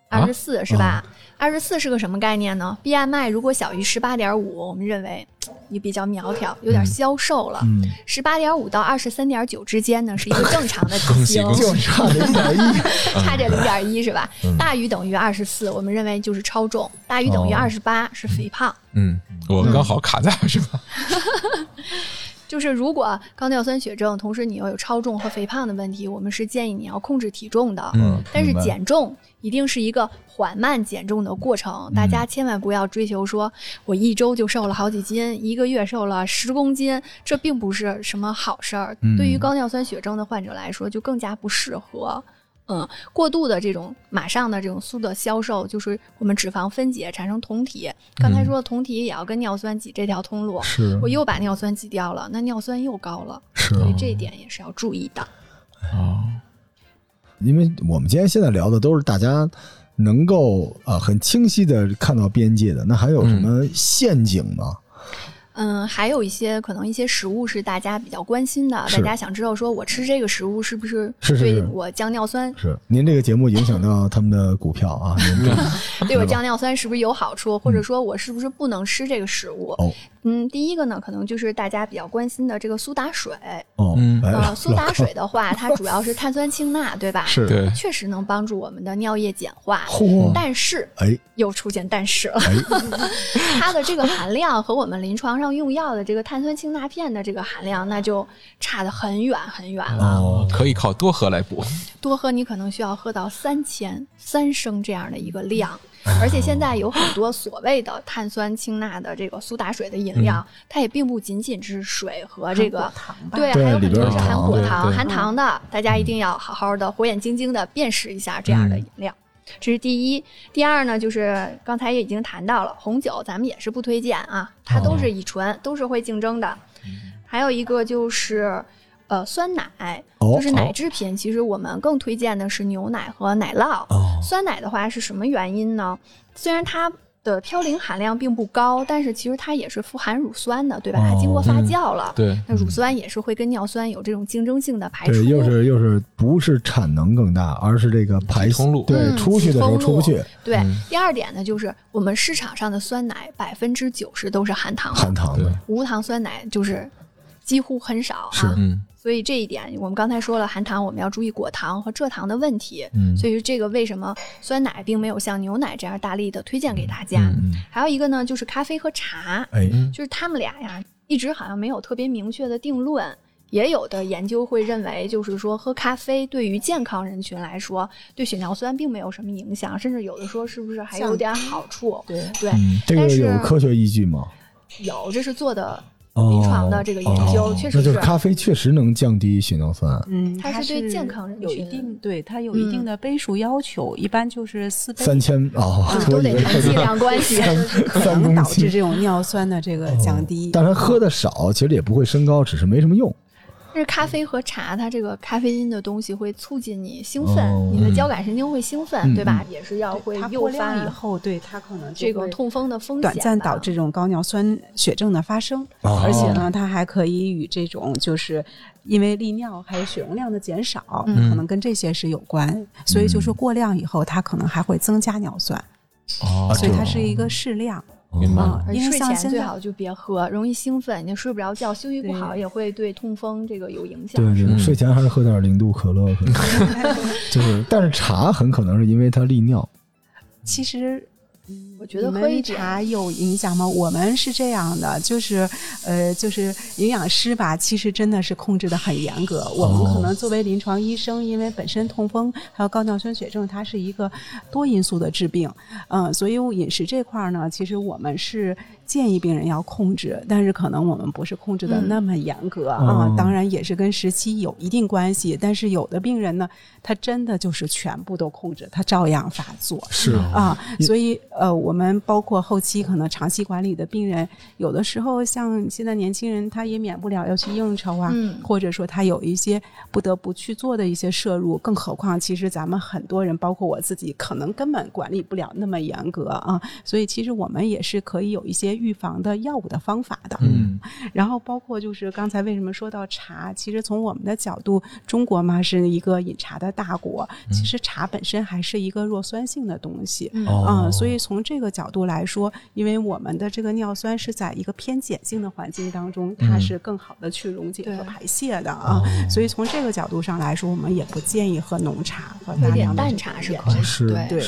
二十四是吧？二十四是个什么概念呢？BMI 如果小于十八点五，我们认为你比较苗条，有点消瘦了。嗯，十八点五到二十三点九之间呢，是一个正常的体型，差零点一。差这零点一是吧？嗯大于等于二十四，我们认为就是超重；大于等于哦二十八是肥胖。嗯，我们刚好卡在是吧？就是如果高尿酸血症，同时你又有超重和肥胖的问题，我们是建议你要控制体重的。嗯但是减重一定是一个缓慢减重的过程，大家千万不要追求说我一周就瘦了好几斤，一个月瘦了十公斤，这并不是什么好事儿。嗯对于高尿酸血症的患者来说，就更加不适合。嗯，过度的这种马上的这种速的消瘦，就是我们脂肪分解产生酮体。刚才说的酮体也要跟尿酸挤这条通路，是我又把尿酸挤掉了，那尿酸又高了，是所以这一点也是要注意的。哦，因为我们今天现在聊的都是大家能够呃很清晰的看到边界的，那还有什么陷阱吗？嗯，还有一些可能一些食物是大家比较关心的，大家想知道说我吃这个食物是不是对我降尿酸，是您这个节目影响到他们的股票啊？对我降尿酸是不是有好处，或者说我是不是不能吃这个食物？哦嗯，第一个呢，可能就是大家比较关心的这个苏打水。哦，嗯 苏打水的话，它主要是碳酸氢钠，对吧？是对确实能帮助我们的尿液碱化，嚯但是哎又出现但是了，哎它的这个含量和我们临床上用药的这个碳酸氢钠片的这个含量，那就差得很远很远了。哦可以靠多喝来补。多喝你可能需要喝到三千三升这样的一个量。而且现在有很多所谓的碳酸氢钠的这个苏打水的饮料，它也并不仅仅是水和这个糖吧。对，还有很多是含果糖、含糖的，大家一定要好好的火眼金睛的辨识一下这样的饮料。这是第一，第二呢，就是刚才也已经谈到了红酒，咱们也是不推荐啊，它都是乙醇，都是会竞争的。还有一个就是呃酸奶，哦就是奶制品，其实我们更推荐的是牛奶和奶酪。哦酸奶的话是什么原因呢？虽然它的嘌呤含量并不高，但是其实它也是富含乳酸的，对吧？它经过发酵了，对，那乳酸也是会跟尿酸有这种竞争性的排出。对，又是又是不是产能更大，而是这个排通路对，嗯出去的时候出不去，对嗯第二点呢，就是我们市场上的酸奶百分之九十都是含糖的，含糖的，无糖酸奶就是几乎很少是啊。嗯，所以这一点，我们刚才说了，含糖我们要注意果糖和蔗糖的问题。嗯所以这个为什么酸奶并没有像牛奶这样大力的推荐给大家？嗯，还有一个呢，就是咖啡和茶，哎，就是他们俩呀，一直好像没有特别明确的定论。也有的研究会认为，就是说喝咖啡对于健康人群来说，对血尿酸并没有什么影响，甚至有的说是不是还有点好处？对对，嗯，这个但是有科学依据吗？有，这是做的哦临床的这个研究，哦确实那就是咖啡确实能降低血尿酸，嗯，它它是对健康人有一定，对它有一定的杯数要求，一般就是四杯三千哦，嗯都得看剂量关系。可能导致。这种尿酸的这个降低。但是它喝的少，其实也不会升高，只是没什么用。但是咖啡和茶，它这个咖啡因的东西会促进你兴奋，哦你的交感神经会兴奋，嗯对吧？也是要会诱它过量以后，对它可能这个痛风的风险短暂导致这种高尿酸血症的发生，哦而且呢，它还可以与这种就是因为利尿还有血容量的减少，嗯可能跟这些是有关。所以就说过量以后，它可能还会增加尿酸，哦所以它是一个适量。明白啊，因为而睡前像现最好就别喝，容易兴奋，你睡不着觉，休息不好也会对痛风这个有影响。对对，嗯睡前还是喝点零度可乐，可能 就是，但是茶很可能是因为它利尿。其实。我觉得喝一茶有影响吗？我们是这样的，就是呃，就是营养师吧，其实真的是控制的很严格。我们可能作为临床医生，因为本身痛风还有高尿酸血症，它是一个多因素的致病，嗯、所以饮食这块儿呢，其实我们是建议病人要控制，但是可能我们不是控制的嗯那么严格、哦啊。当然也是跟时期有一定关系，但是有的病人呢，他真的就是全部都控制，他照样发作。是啊，所以呃，我们包括后期可能长期管理的病人，有的时候像现在年轻人，他也免不了要去应酬啊，嗯或者说他有一些不得不去做的一些摄入，更何况其实咱们很多人，包括我自己，可能根本管理不了那么严格啊，所以其实我们也是可以有一些预防的药物的方法的。嗯然后包括就是刚才为什么说到茶，其实从我们的角度，中国嘛是一个饮茶的大国，其实茶本身还是一个弱酸性的东西。嗯哦啊、所以从这个角度来说，因为我们的这个尿酸是在一个偏碱性的环境当中，它是更好的去溶解和排泄的啊。所以从这个角度上来说，我们也不建议喝浓茶和喝点淡大量的茶是可以，是对。对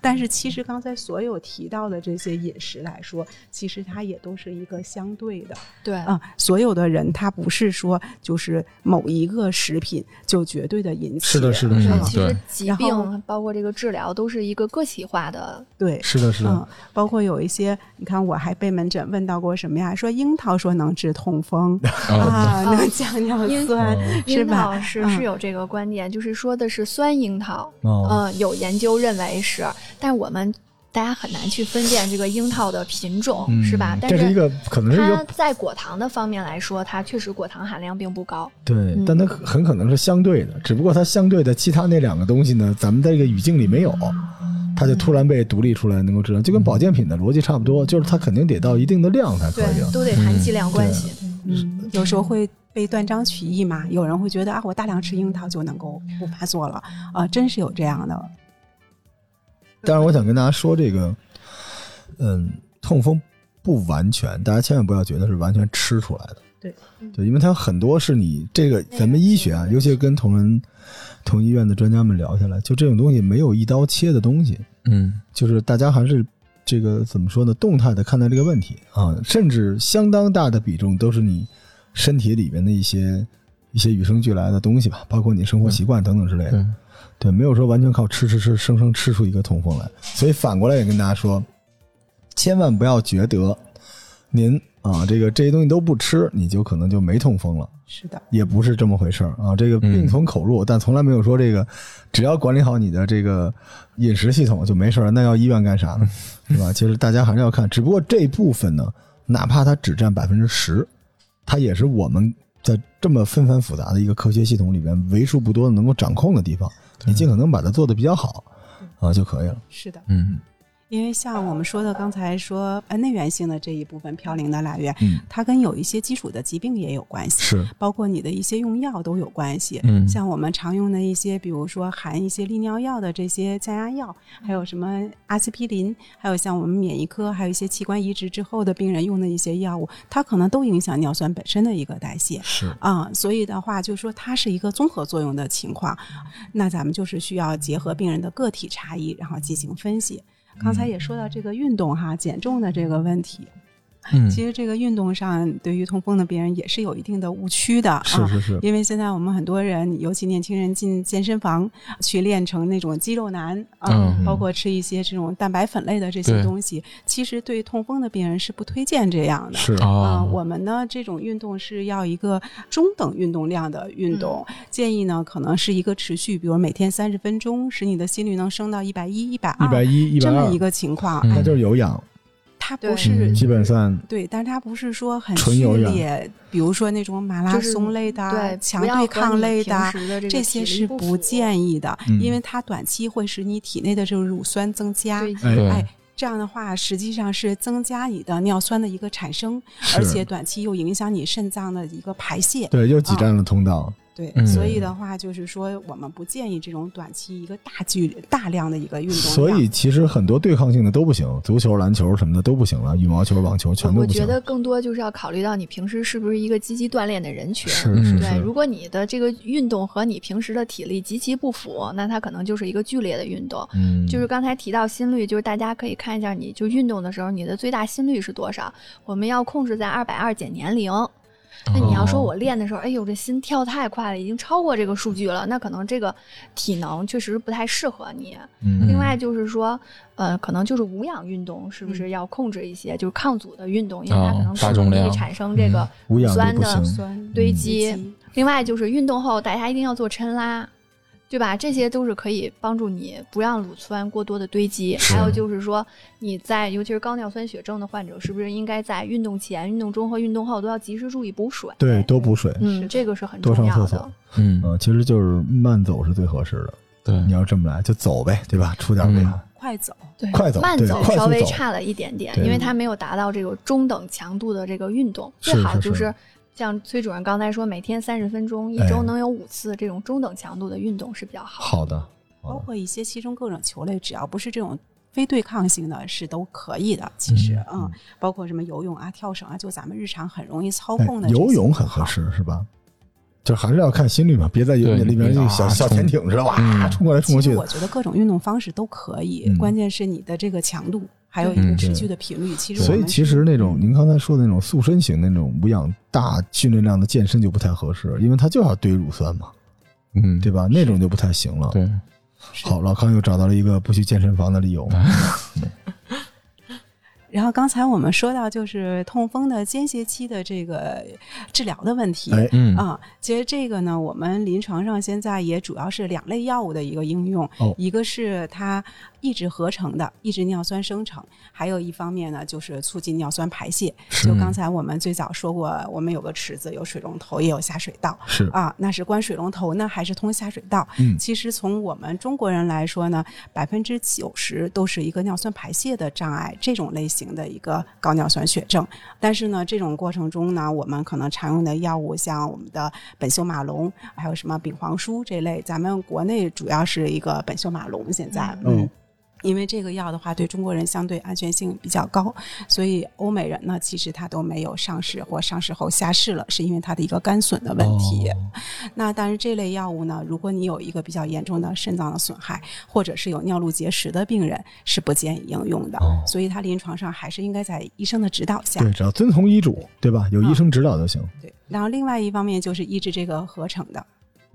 但是其实刚才所有提到的这些饮食来说，其实它也都是一个相对的对。啊、所有的人他不是说就是某一个食品就绝对的引起，是的，是的，嗯是的，其实。疾病包括这个治疗都是一个个体化的，对。是的，是的嗯，，包括有一些，你看我还被门诊问到过什么呀？说樱桃说能治痛风、哦啊，能降尿酸，是樱桃吧？嗯是是有这个观点，就是说的是酸樱桃，哦，嗯，有研究认为是，但我们大家很难去分辨这个樱桃的品种，嗯是吧？但这是一个可能是它在果糖的方面来说，它确实果糖含量并不高。对嗯，但它很可能是相对的，只不过它相对的其他那两个东西呢，咱们在这个语境里没有。它就突然被独立出来，能够治疗，就跟保健品的逻辑差不多，就是它肯定得到一定的量才可以。对，都得含剂量关系。嗯，有时候会被断章取义嘛，有人会觉得啊，我大量吃樱桃就能够不发作了啊，真是有这样的。但是我想跟大家说这个，嗯，痛风不完全，大家千万不要觉得是完全吃出来的。对，对，因为它很多是你这个咱们医学啊，尤其是跟同仁同医院的专家们聊下来，就这种东西没有一刀切的东西。嗯，就是大家还是这个怎么说呢？动态的看待这个问题啊，甚至相当大的比重都是你身体里面的一些一些与生俱来的东西吧，包括你生活习惯等等之类的。对，对，没有说完全靠吃吃吃，生生吃出一个痛风来。所以反过来也跟大家说，千万不要觉得您啊，这个这些东西都不吃，你就可能就没痛风了。是的，也不是这么回事儿啊。这个病从口入，但从来没有说这个只要管理好你的这个饮食系统就没事儿。那要医院干啥呢？是吧？其实大家还是要看，只不过这部分呢，哪怕它只占百分之十，它也是我们在这么纷繁复杂的一个科学系统里边为数不多的能够掌控的地方。你尽可能把它做得比较好啊就可以了。是的，嗯因为像我们说的刚才说呃内源性的这一部分嘌呤的来源，嗯，它跟有一些基础的疾病也有关系。是包括你的一些用药都有关系，嗯像我们常用的一些，比如说含一些利尿药的这些降压药，还有什么阿司匹林，还有像我们免疫科，还有一些器官移植之后的病人用的一些药物，它可能都影响尿酸本身的一个代谢。是，啊、所以的话，就说它是一个综合作用的情况，那咱们就是需要结合病人的个体差异，然后进行分析。刚才也说到这个运动哈减重的这个问题，嗯。其实这个运动上对于痛风的病人也是有一定的误区的啊。是是是，因为现在我们很多人，尤其年轻人进健身房去练成那种肌肉男啊，嗯。包括吃一些这种蛋白粉类的这些东西，其实对痛风的病人是不推荐这样的。是。啊、哦，我们呢这种运动是要一个中等运动量的运动，建议呢可能是一个持续，比如每天三十分钟，使你的心率能升到一百一、一百二，一百一、一百二。这么一，个情况。嗯。那就是有氧，它不是嗯基本上对，但是它不是说很剧烈，比如说那种马拉松类的、对，强对抗类的，的这这些是不建议的，嗯因为它短期会使你体内的这种乳酸增加。哎，这样的话，实际上是增加你的尿酸的一个产生，而且短期又影响你肾脏的一个排泄。对又挤占了通道。对，嗯所以的话就是说，我们不建议这种短期一个大剧大量的一个运动。所以其实很多对抗性的都不行，足球、篮球什么的都不行了，羽毛球、网球全都不行。我觉得更多就是要考虑到你平时是不是一个积极锻炼的人群。是，如果你的这个运动和你平时的体力极其不符，那它可能就是一个剧烈的运动。嗯，就是刚才提到心率，就是大家可以看一下，你就运动的时候，你的最大心率是多少？我们要控制在二百二减年龄。那你要说我练的时候，哎呦，这心跳太快了，已经超过这个数据了，那可能这个体能确实不太适合你。嗯。另外就是说，呃，可能就是无氧运动是不是要控制一些，就是抗阻的运动，因为它可能哦大更重量容易产生这个酸的堆嗯。积。另外就是运动后，大家一定要做抻拉，对吧？这些都是可以帮助你不让乳酸过多的堆积。还有就是说，你在尤其是高尿酸血症的患者，是不是应该在运动前、运动中和运动后都要及时注意补水？对多补水。嗯，这个是很重要的上厕所。嗯，呃，其实就是慢走是最合适的。对你，要这么来就走呗，对吧？出点嗯力。快走，对，快走慢走稍微差了一点点，因为它没有达到这个中等强度的这个运动。最好就是是像崔主任刚才说，每天三十分钟，一哎周能有五次这种中等强度的运动是比较好。好的，好包。括一些其中各种球类，只要不是这种非对抗性的，是都可以的。其实，嗯嗯，包括什么游泳啊、跳绳啊，就咱们日常很容易操哎控的游泳很合。适是吧？就还是要看心率嘛，别在游泳里面就小啊小潜艇似的，哇，嗯冲过来冲过去我。觉得各种运动方式都可以，嗯关键是你的这个强度，还有一嗯个持对续的频率。其实所以其实那种您刚才说的那种塑身型那种无氧大训练量的健身就不太合适，因为它就要堆乳酸嘛，嗯，对吧？那种就不太行了。对，好，老康又找到了一个不去健身房的理由。然后刚才我们说到就是痛风的间歇期的这个治疗的问题。哎，嗯啊，其实这个呢，我们临床上现在也主要是两类药物的一个应用，哦一个是它抑制合成的，抑制尿酸生成；还有一方面呢，就是促进尿酸排泄。就刚才我们最早说过，我们有个池子，有水龙头，也有下水道。是啊，那是关水龙头呢，还是通下水道？嗯其实从我们中国人来说呢，百分之九十都是一个尿酸排泄的障碍，这种类型的一个高尿酸血症。但是呢，这种过程中呢，我们可能常用的药物，像我们的苯溴马龙，还有什么丙黄舒这类，咱们国内主要是一个苯溴马龙，现在嗯因为这个药的话，对中国人相对安全性比较高，所以欧美人呢，其实他都没有上市或上市后下市了，是因为它的一个肝损的问题。哦 那但是这类药物呢，如果你有一个比较严重的肾脏的损害，或者是有尿路结石的病人，是不建议应用的。哦所以它临床上还是应该在医生的指导下。对，只要遵从医嘱，对吧？有医生指导就行。对，然后另外一方面就是抑制这个合成的。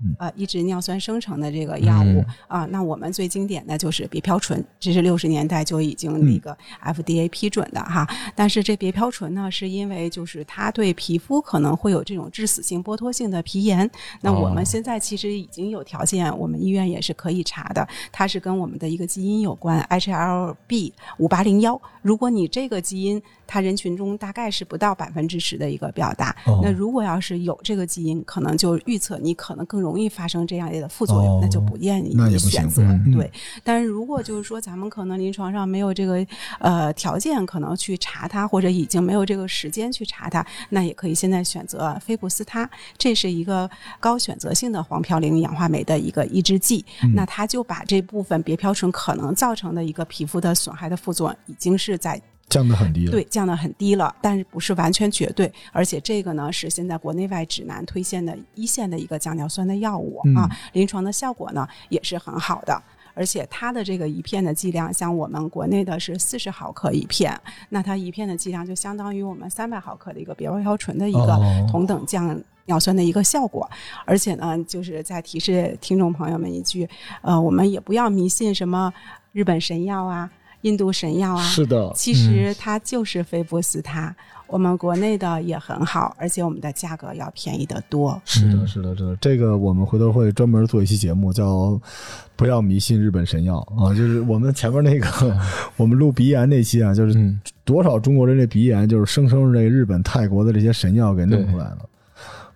嗯啊，抑制尿酸生成的这个药物、嗯啊，那我们最经典的就是别嘌醇，这是六十年代就已经那个 FDA 批准的哈。但是这别嘌醇呢，是因为就是它对皮肤可能会有这种致死性剥脱性的皮炎。那我们哦现在其实已经有条件，我们医院也是可以查的，它是跟我们的一个基因有关，HLB 五八零幺。如果你这个基因，它人群中大概是不到百分之十的一个表达。哦那如果要是有这个基因，可能就预测你可能更容易发生这样的副作用，哦那就不建议选择。嗯对，但是如果就是说咱们可能临床上没有这个呃条件，可能去查它，或者已经没有这个时间去查它，那也可以现在选择菲布司他，这是一个高选择性的黄嘌呤氧化酶的一个抑制剂。嗯那它就把这部分别嘌醇可能造成的一个皮肤的损害的副作用，已经是在降得很低了。对，降得很低了，但是不是完全绝对，而且这个呢是现在国内外指南推荐的一线的一个降尿酸的药物、嗯啊，临床的效果呢也是很好的。而且它的这个一片的剂量，像我们国内的是四十毫克一片，那它一片的剂量就相当于我们三百毫克的一个别飘醇的一个哦同等降尿酸的一个效果。而且呢，就是再提示听众朋友们一句，呃，我们也不要迷信什么日本神药啊、印度神药啊，是的，其实它就是菲布斯他，我们国内的也很好，而且我们的价格要便宜得多。是的，是的是的，这这个我们回头会专门做一期节目，叫“不要迷信日本神药”啊，就是我们前面那个 我们录鼻炎那期啊，就是嗯。多少中国人这鼻炎就是生生这日本、泰国的这些神药给弄出来了。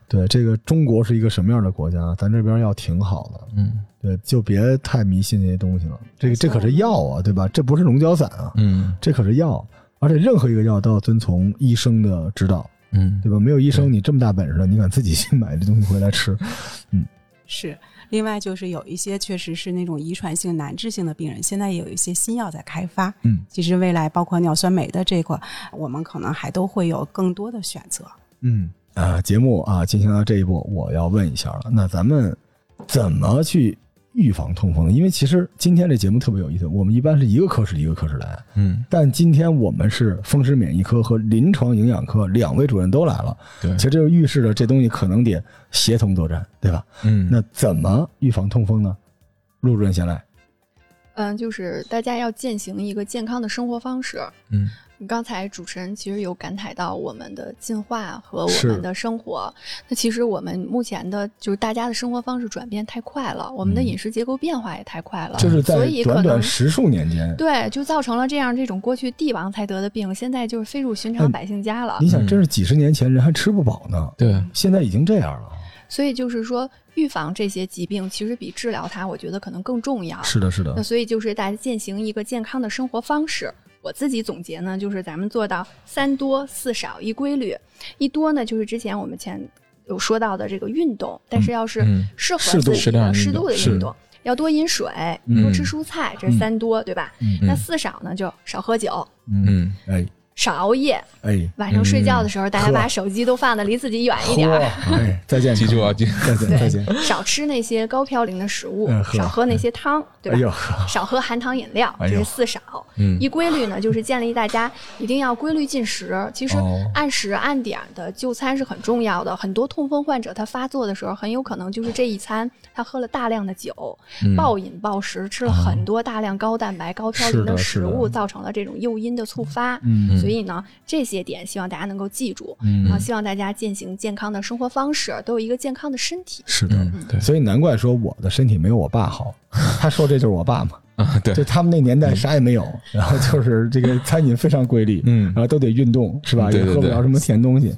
对，这个中国是一个什么样的国家？咱这边要挺好的，嗯对，就别太迷信那些东西了。这个这可是药啊，对吧？这不是龙角散啊，嗯这可是药，而且任何一个药都要遵从医生的指导，嗯对吧？没有医生，你这么大本事了，你敢自己去买这东西回来吃？嗯是，另外就是有一些确实是那种遗传性难治性的病人，现在也有一些新药在开发。嗯，其实未来包括尿酸酶的这块，我们可能还都会有更多的选择。嗯啊，节目啊进行到这一步，我要问一下了，那咱们怎么去预防痛风呢？因为其实今天这节目特别有意思，我们一般是一个科室一个科室来，嗯，但今天我们是风湿免疫科和临床营养科两位主任都来了，对其，实这就预示着这东西可能得协同作战，对吧？嗯那怎么预防痛风呢？陆主任先来。嗯，就是大家要践行一个健康的生活方式。嗯刚才主持人其实有感慨到我们的进化和我们的生活，那其实我们目前的就是大家的生活方式转变太快了，我们的嗯饮食结构变化也太快了，就是在所以可短短能十数年间，对，就造成了这样这种过去帝王才得的病，现在就是飞入寻哎常百姓家了。你想，嗯这是几十年前人还吃不饱呢，对，现在已经这样了。所以就是说，预防这些疾病其实比治疗它，我觉得可能更重要。是的，是的那，所以就是大家践行一个健康的生活方式。我自己总结呢，就是咱们做到三多四少一规律。一多呢，就是之前我们前有说到的这个运动，但是要是嗯适合自己的适度的运动，要多饮水，嗯多吃蔬菜，这是三多，对吧？嗯那四少呢，就少喝酒，嗯哎少熬夜。哎，晚上睡觉的时候，大家把手机都放的离自己远一点儿。哎，再见，记住啊，再见，再见。少吃那些高嘌呤的食物少喝那些汤，对吧？少喝含糖饮料，这是四少。嗯一规律呢，就是建立大家一定要规律进食。其实哦按时按点的就餐是很重要的。很多痛风患者他发作的时候，很有可能就是这一餐他喝了大量的酒，嗯暴饮暴食，吃了很多大量高蛋白、高嘌呤的食物，造成了这种诱因的触发。嗯所以呢，这些点希望大家能够记住。嗯啊，希望大家践行健康的生活方式，都有一个健康的身体。是的，嗯对，所以难怪说我的身体没有我爸好。他说这就是我爸嘛。啊，对就，他们那年代啥也没有，然后就是这个餐饮非常规律，嗯然，后都得运动，是吧？也喝不了什么甜东西，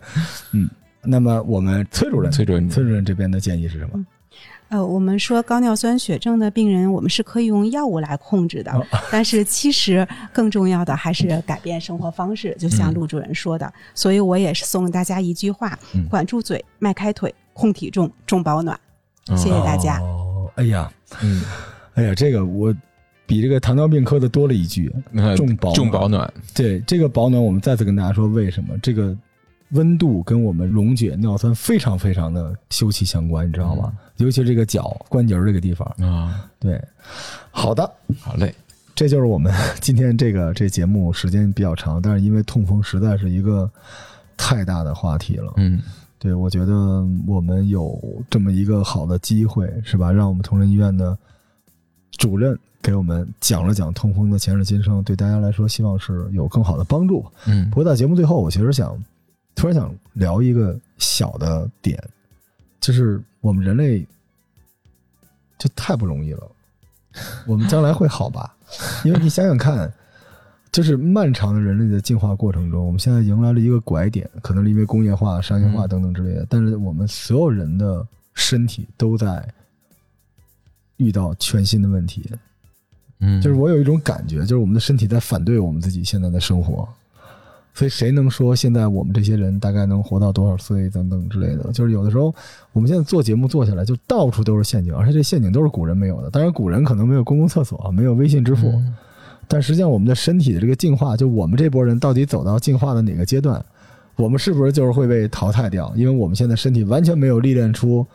嗯。那么我们崔主任，崔主任崔主任这边的建议是什么？呃，我们说高尿酸血症的病人，我们是可以用药物来控制的，哦但是其实更重要的还是改变生活方式，就像嗯陆主任说的。所以我也是送大家一句话：嗯管住嘴，迈开腿，控体重，重保暖。谢谢大家。哦，哎呀，嗯，哎呀，这个我比这个糖尿病科的多了一句。重保暖重保暖，对这个保暖，我们再次跟大家说为什么这个温度跟我们溶解尿酸非常非常的休戚相关，你知道吗？尤其这个脚关节儿这个地方。啊，对，好的，好嘞，这就是我们今天这个这节目时间比较长，但是因为痛风实在是一个太大的话题了。嗯对，我觉得我们有这么一个好的机会，是吧？让我们同仁医院的主任给我们讲了讲痛风的前世今生，对大家来说，希望是有更好的帮助。嗯不过在节目最后，我其实想突然想聊一个小的点，就是我们人类就太不容易了。我们将来会好吧？因为你想想看，就是漫长的人类的进化过程中，我们现在迎来了一个拐点，可能是因为工业化、商业化嗯等等之类的。但是我们所有人的身体都在遇到全新的问题。嗯，就是我有一种感觉，就是我们的身体在反对我们自己现在的生活，所以谁能说现在我们这些人大概能活到多少岁等等之类的？就是有的时候我们现在做节目做下来，就到处都是陷阱，而且这陷阱都是古人没有的。当然，古人可能没有公共厕所，没有微信支付，嗯但实际上我们的身体的这个进化，就我们这波人到底走到进化的哪个阶段？我们是不是就是会被淘汰掉？因为我们现在身体完全没有历练出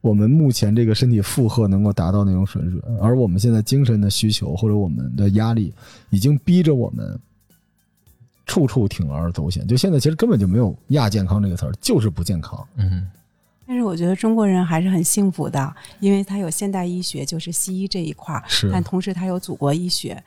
我们目前这个身体负荷能够达到那种水准，而我们现在精神的需求或者我们的压力，已经逼着我们处处铤而走险。就现在其实根本就没有亚健康这个词儿，就是不健康。嗯。但是我觉得中国人还是很幸福的，因为他有现代医学，就是西医这一块儿，是。但同时他有祖国医学，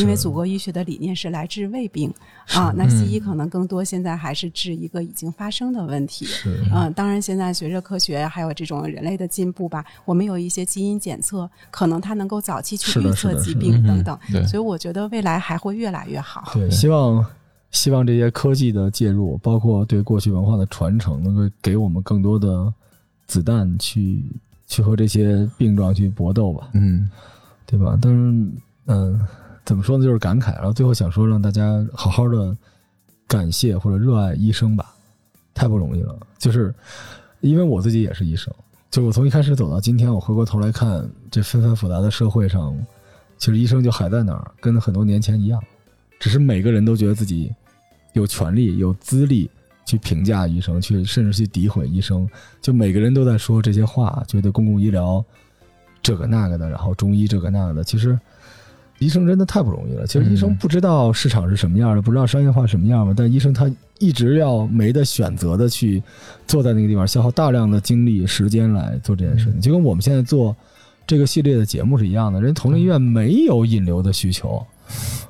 因为祖国医学的理念是来治胃病。啊，那西医可能更多现在还是治一个已经发生的问题。是。嗯，当然，现在随着科学还有这种人类的进步吧，我们有一些基因检测，可能它能够早期去预测疾病等等所以我觉得未来还会越来越好。对，希望希望这些科技的介入，包括对过去文化的传承，能够给我们更多的子弹去去和这些病状去搏斗吧，嗯对吧？但是，嗯、怎么说呢？就是感慨。然后最后想说，让大家好好的感谢或者热爱医生吧，太不容易了。就是因为我自己也是医生，就我从一开始走到今天，我回过头来看这纷繁复杂的社会上，其实医生就还在那儿，跟很多年前一样，只是每个人都觉得自己有权利、有资历去评价医生，去甚至去诋毁医生，就每个人都在说这些话，觉得公共医疗这个那个的，然后中医这个那个的，其实。医生真的太不容易了。其实医生嗯不知道市场是什么样的，不知道商业化什么样的，但医生他一直要没得选择的去坐在那个地方，消耗大量的精力、时间来做这件事情，就跟我们现在做这个系列的节目是一样的。人同仁医院没有引流的需求，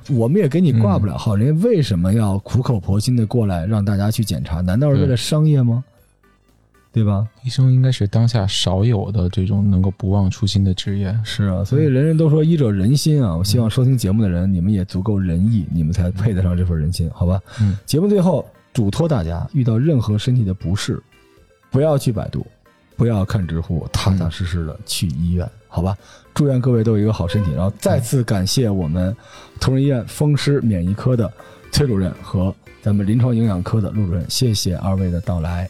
我们也给你挂不了号，人家为什么要苦口婆心的过来让大家去检查？难道是为了商业吗？对吧？医生应该是当下少有的这种能够不忘初心的职业。是啊，所以人人都说医者仁心啊。我希望收听节目的人，你们也足够仁义，你们才配得上这份人心，好吧？嗯，节目最后嘱托大家，遇到任何身体的不适，不要去百度，不要看知乎，踏踏实实的去医院，好吧？祝愿各位都有一个好身体，然后再次感谢我们同仁医院风湿免疫科的崔主任和咱们临床营养科的陆主任，谢谢二位的到来。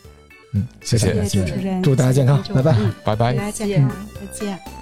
嗯，谢谢谢谢主持人，祝大家健康拜拜嗯拜拜祝大家健康，再见。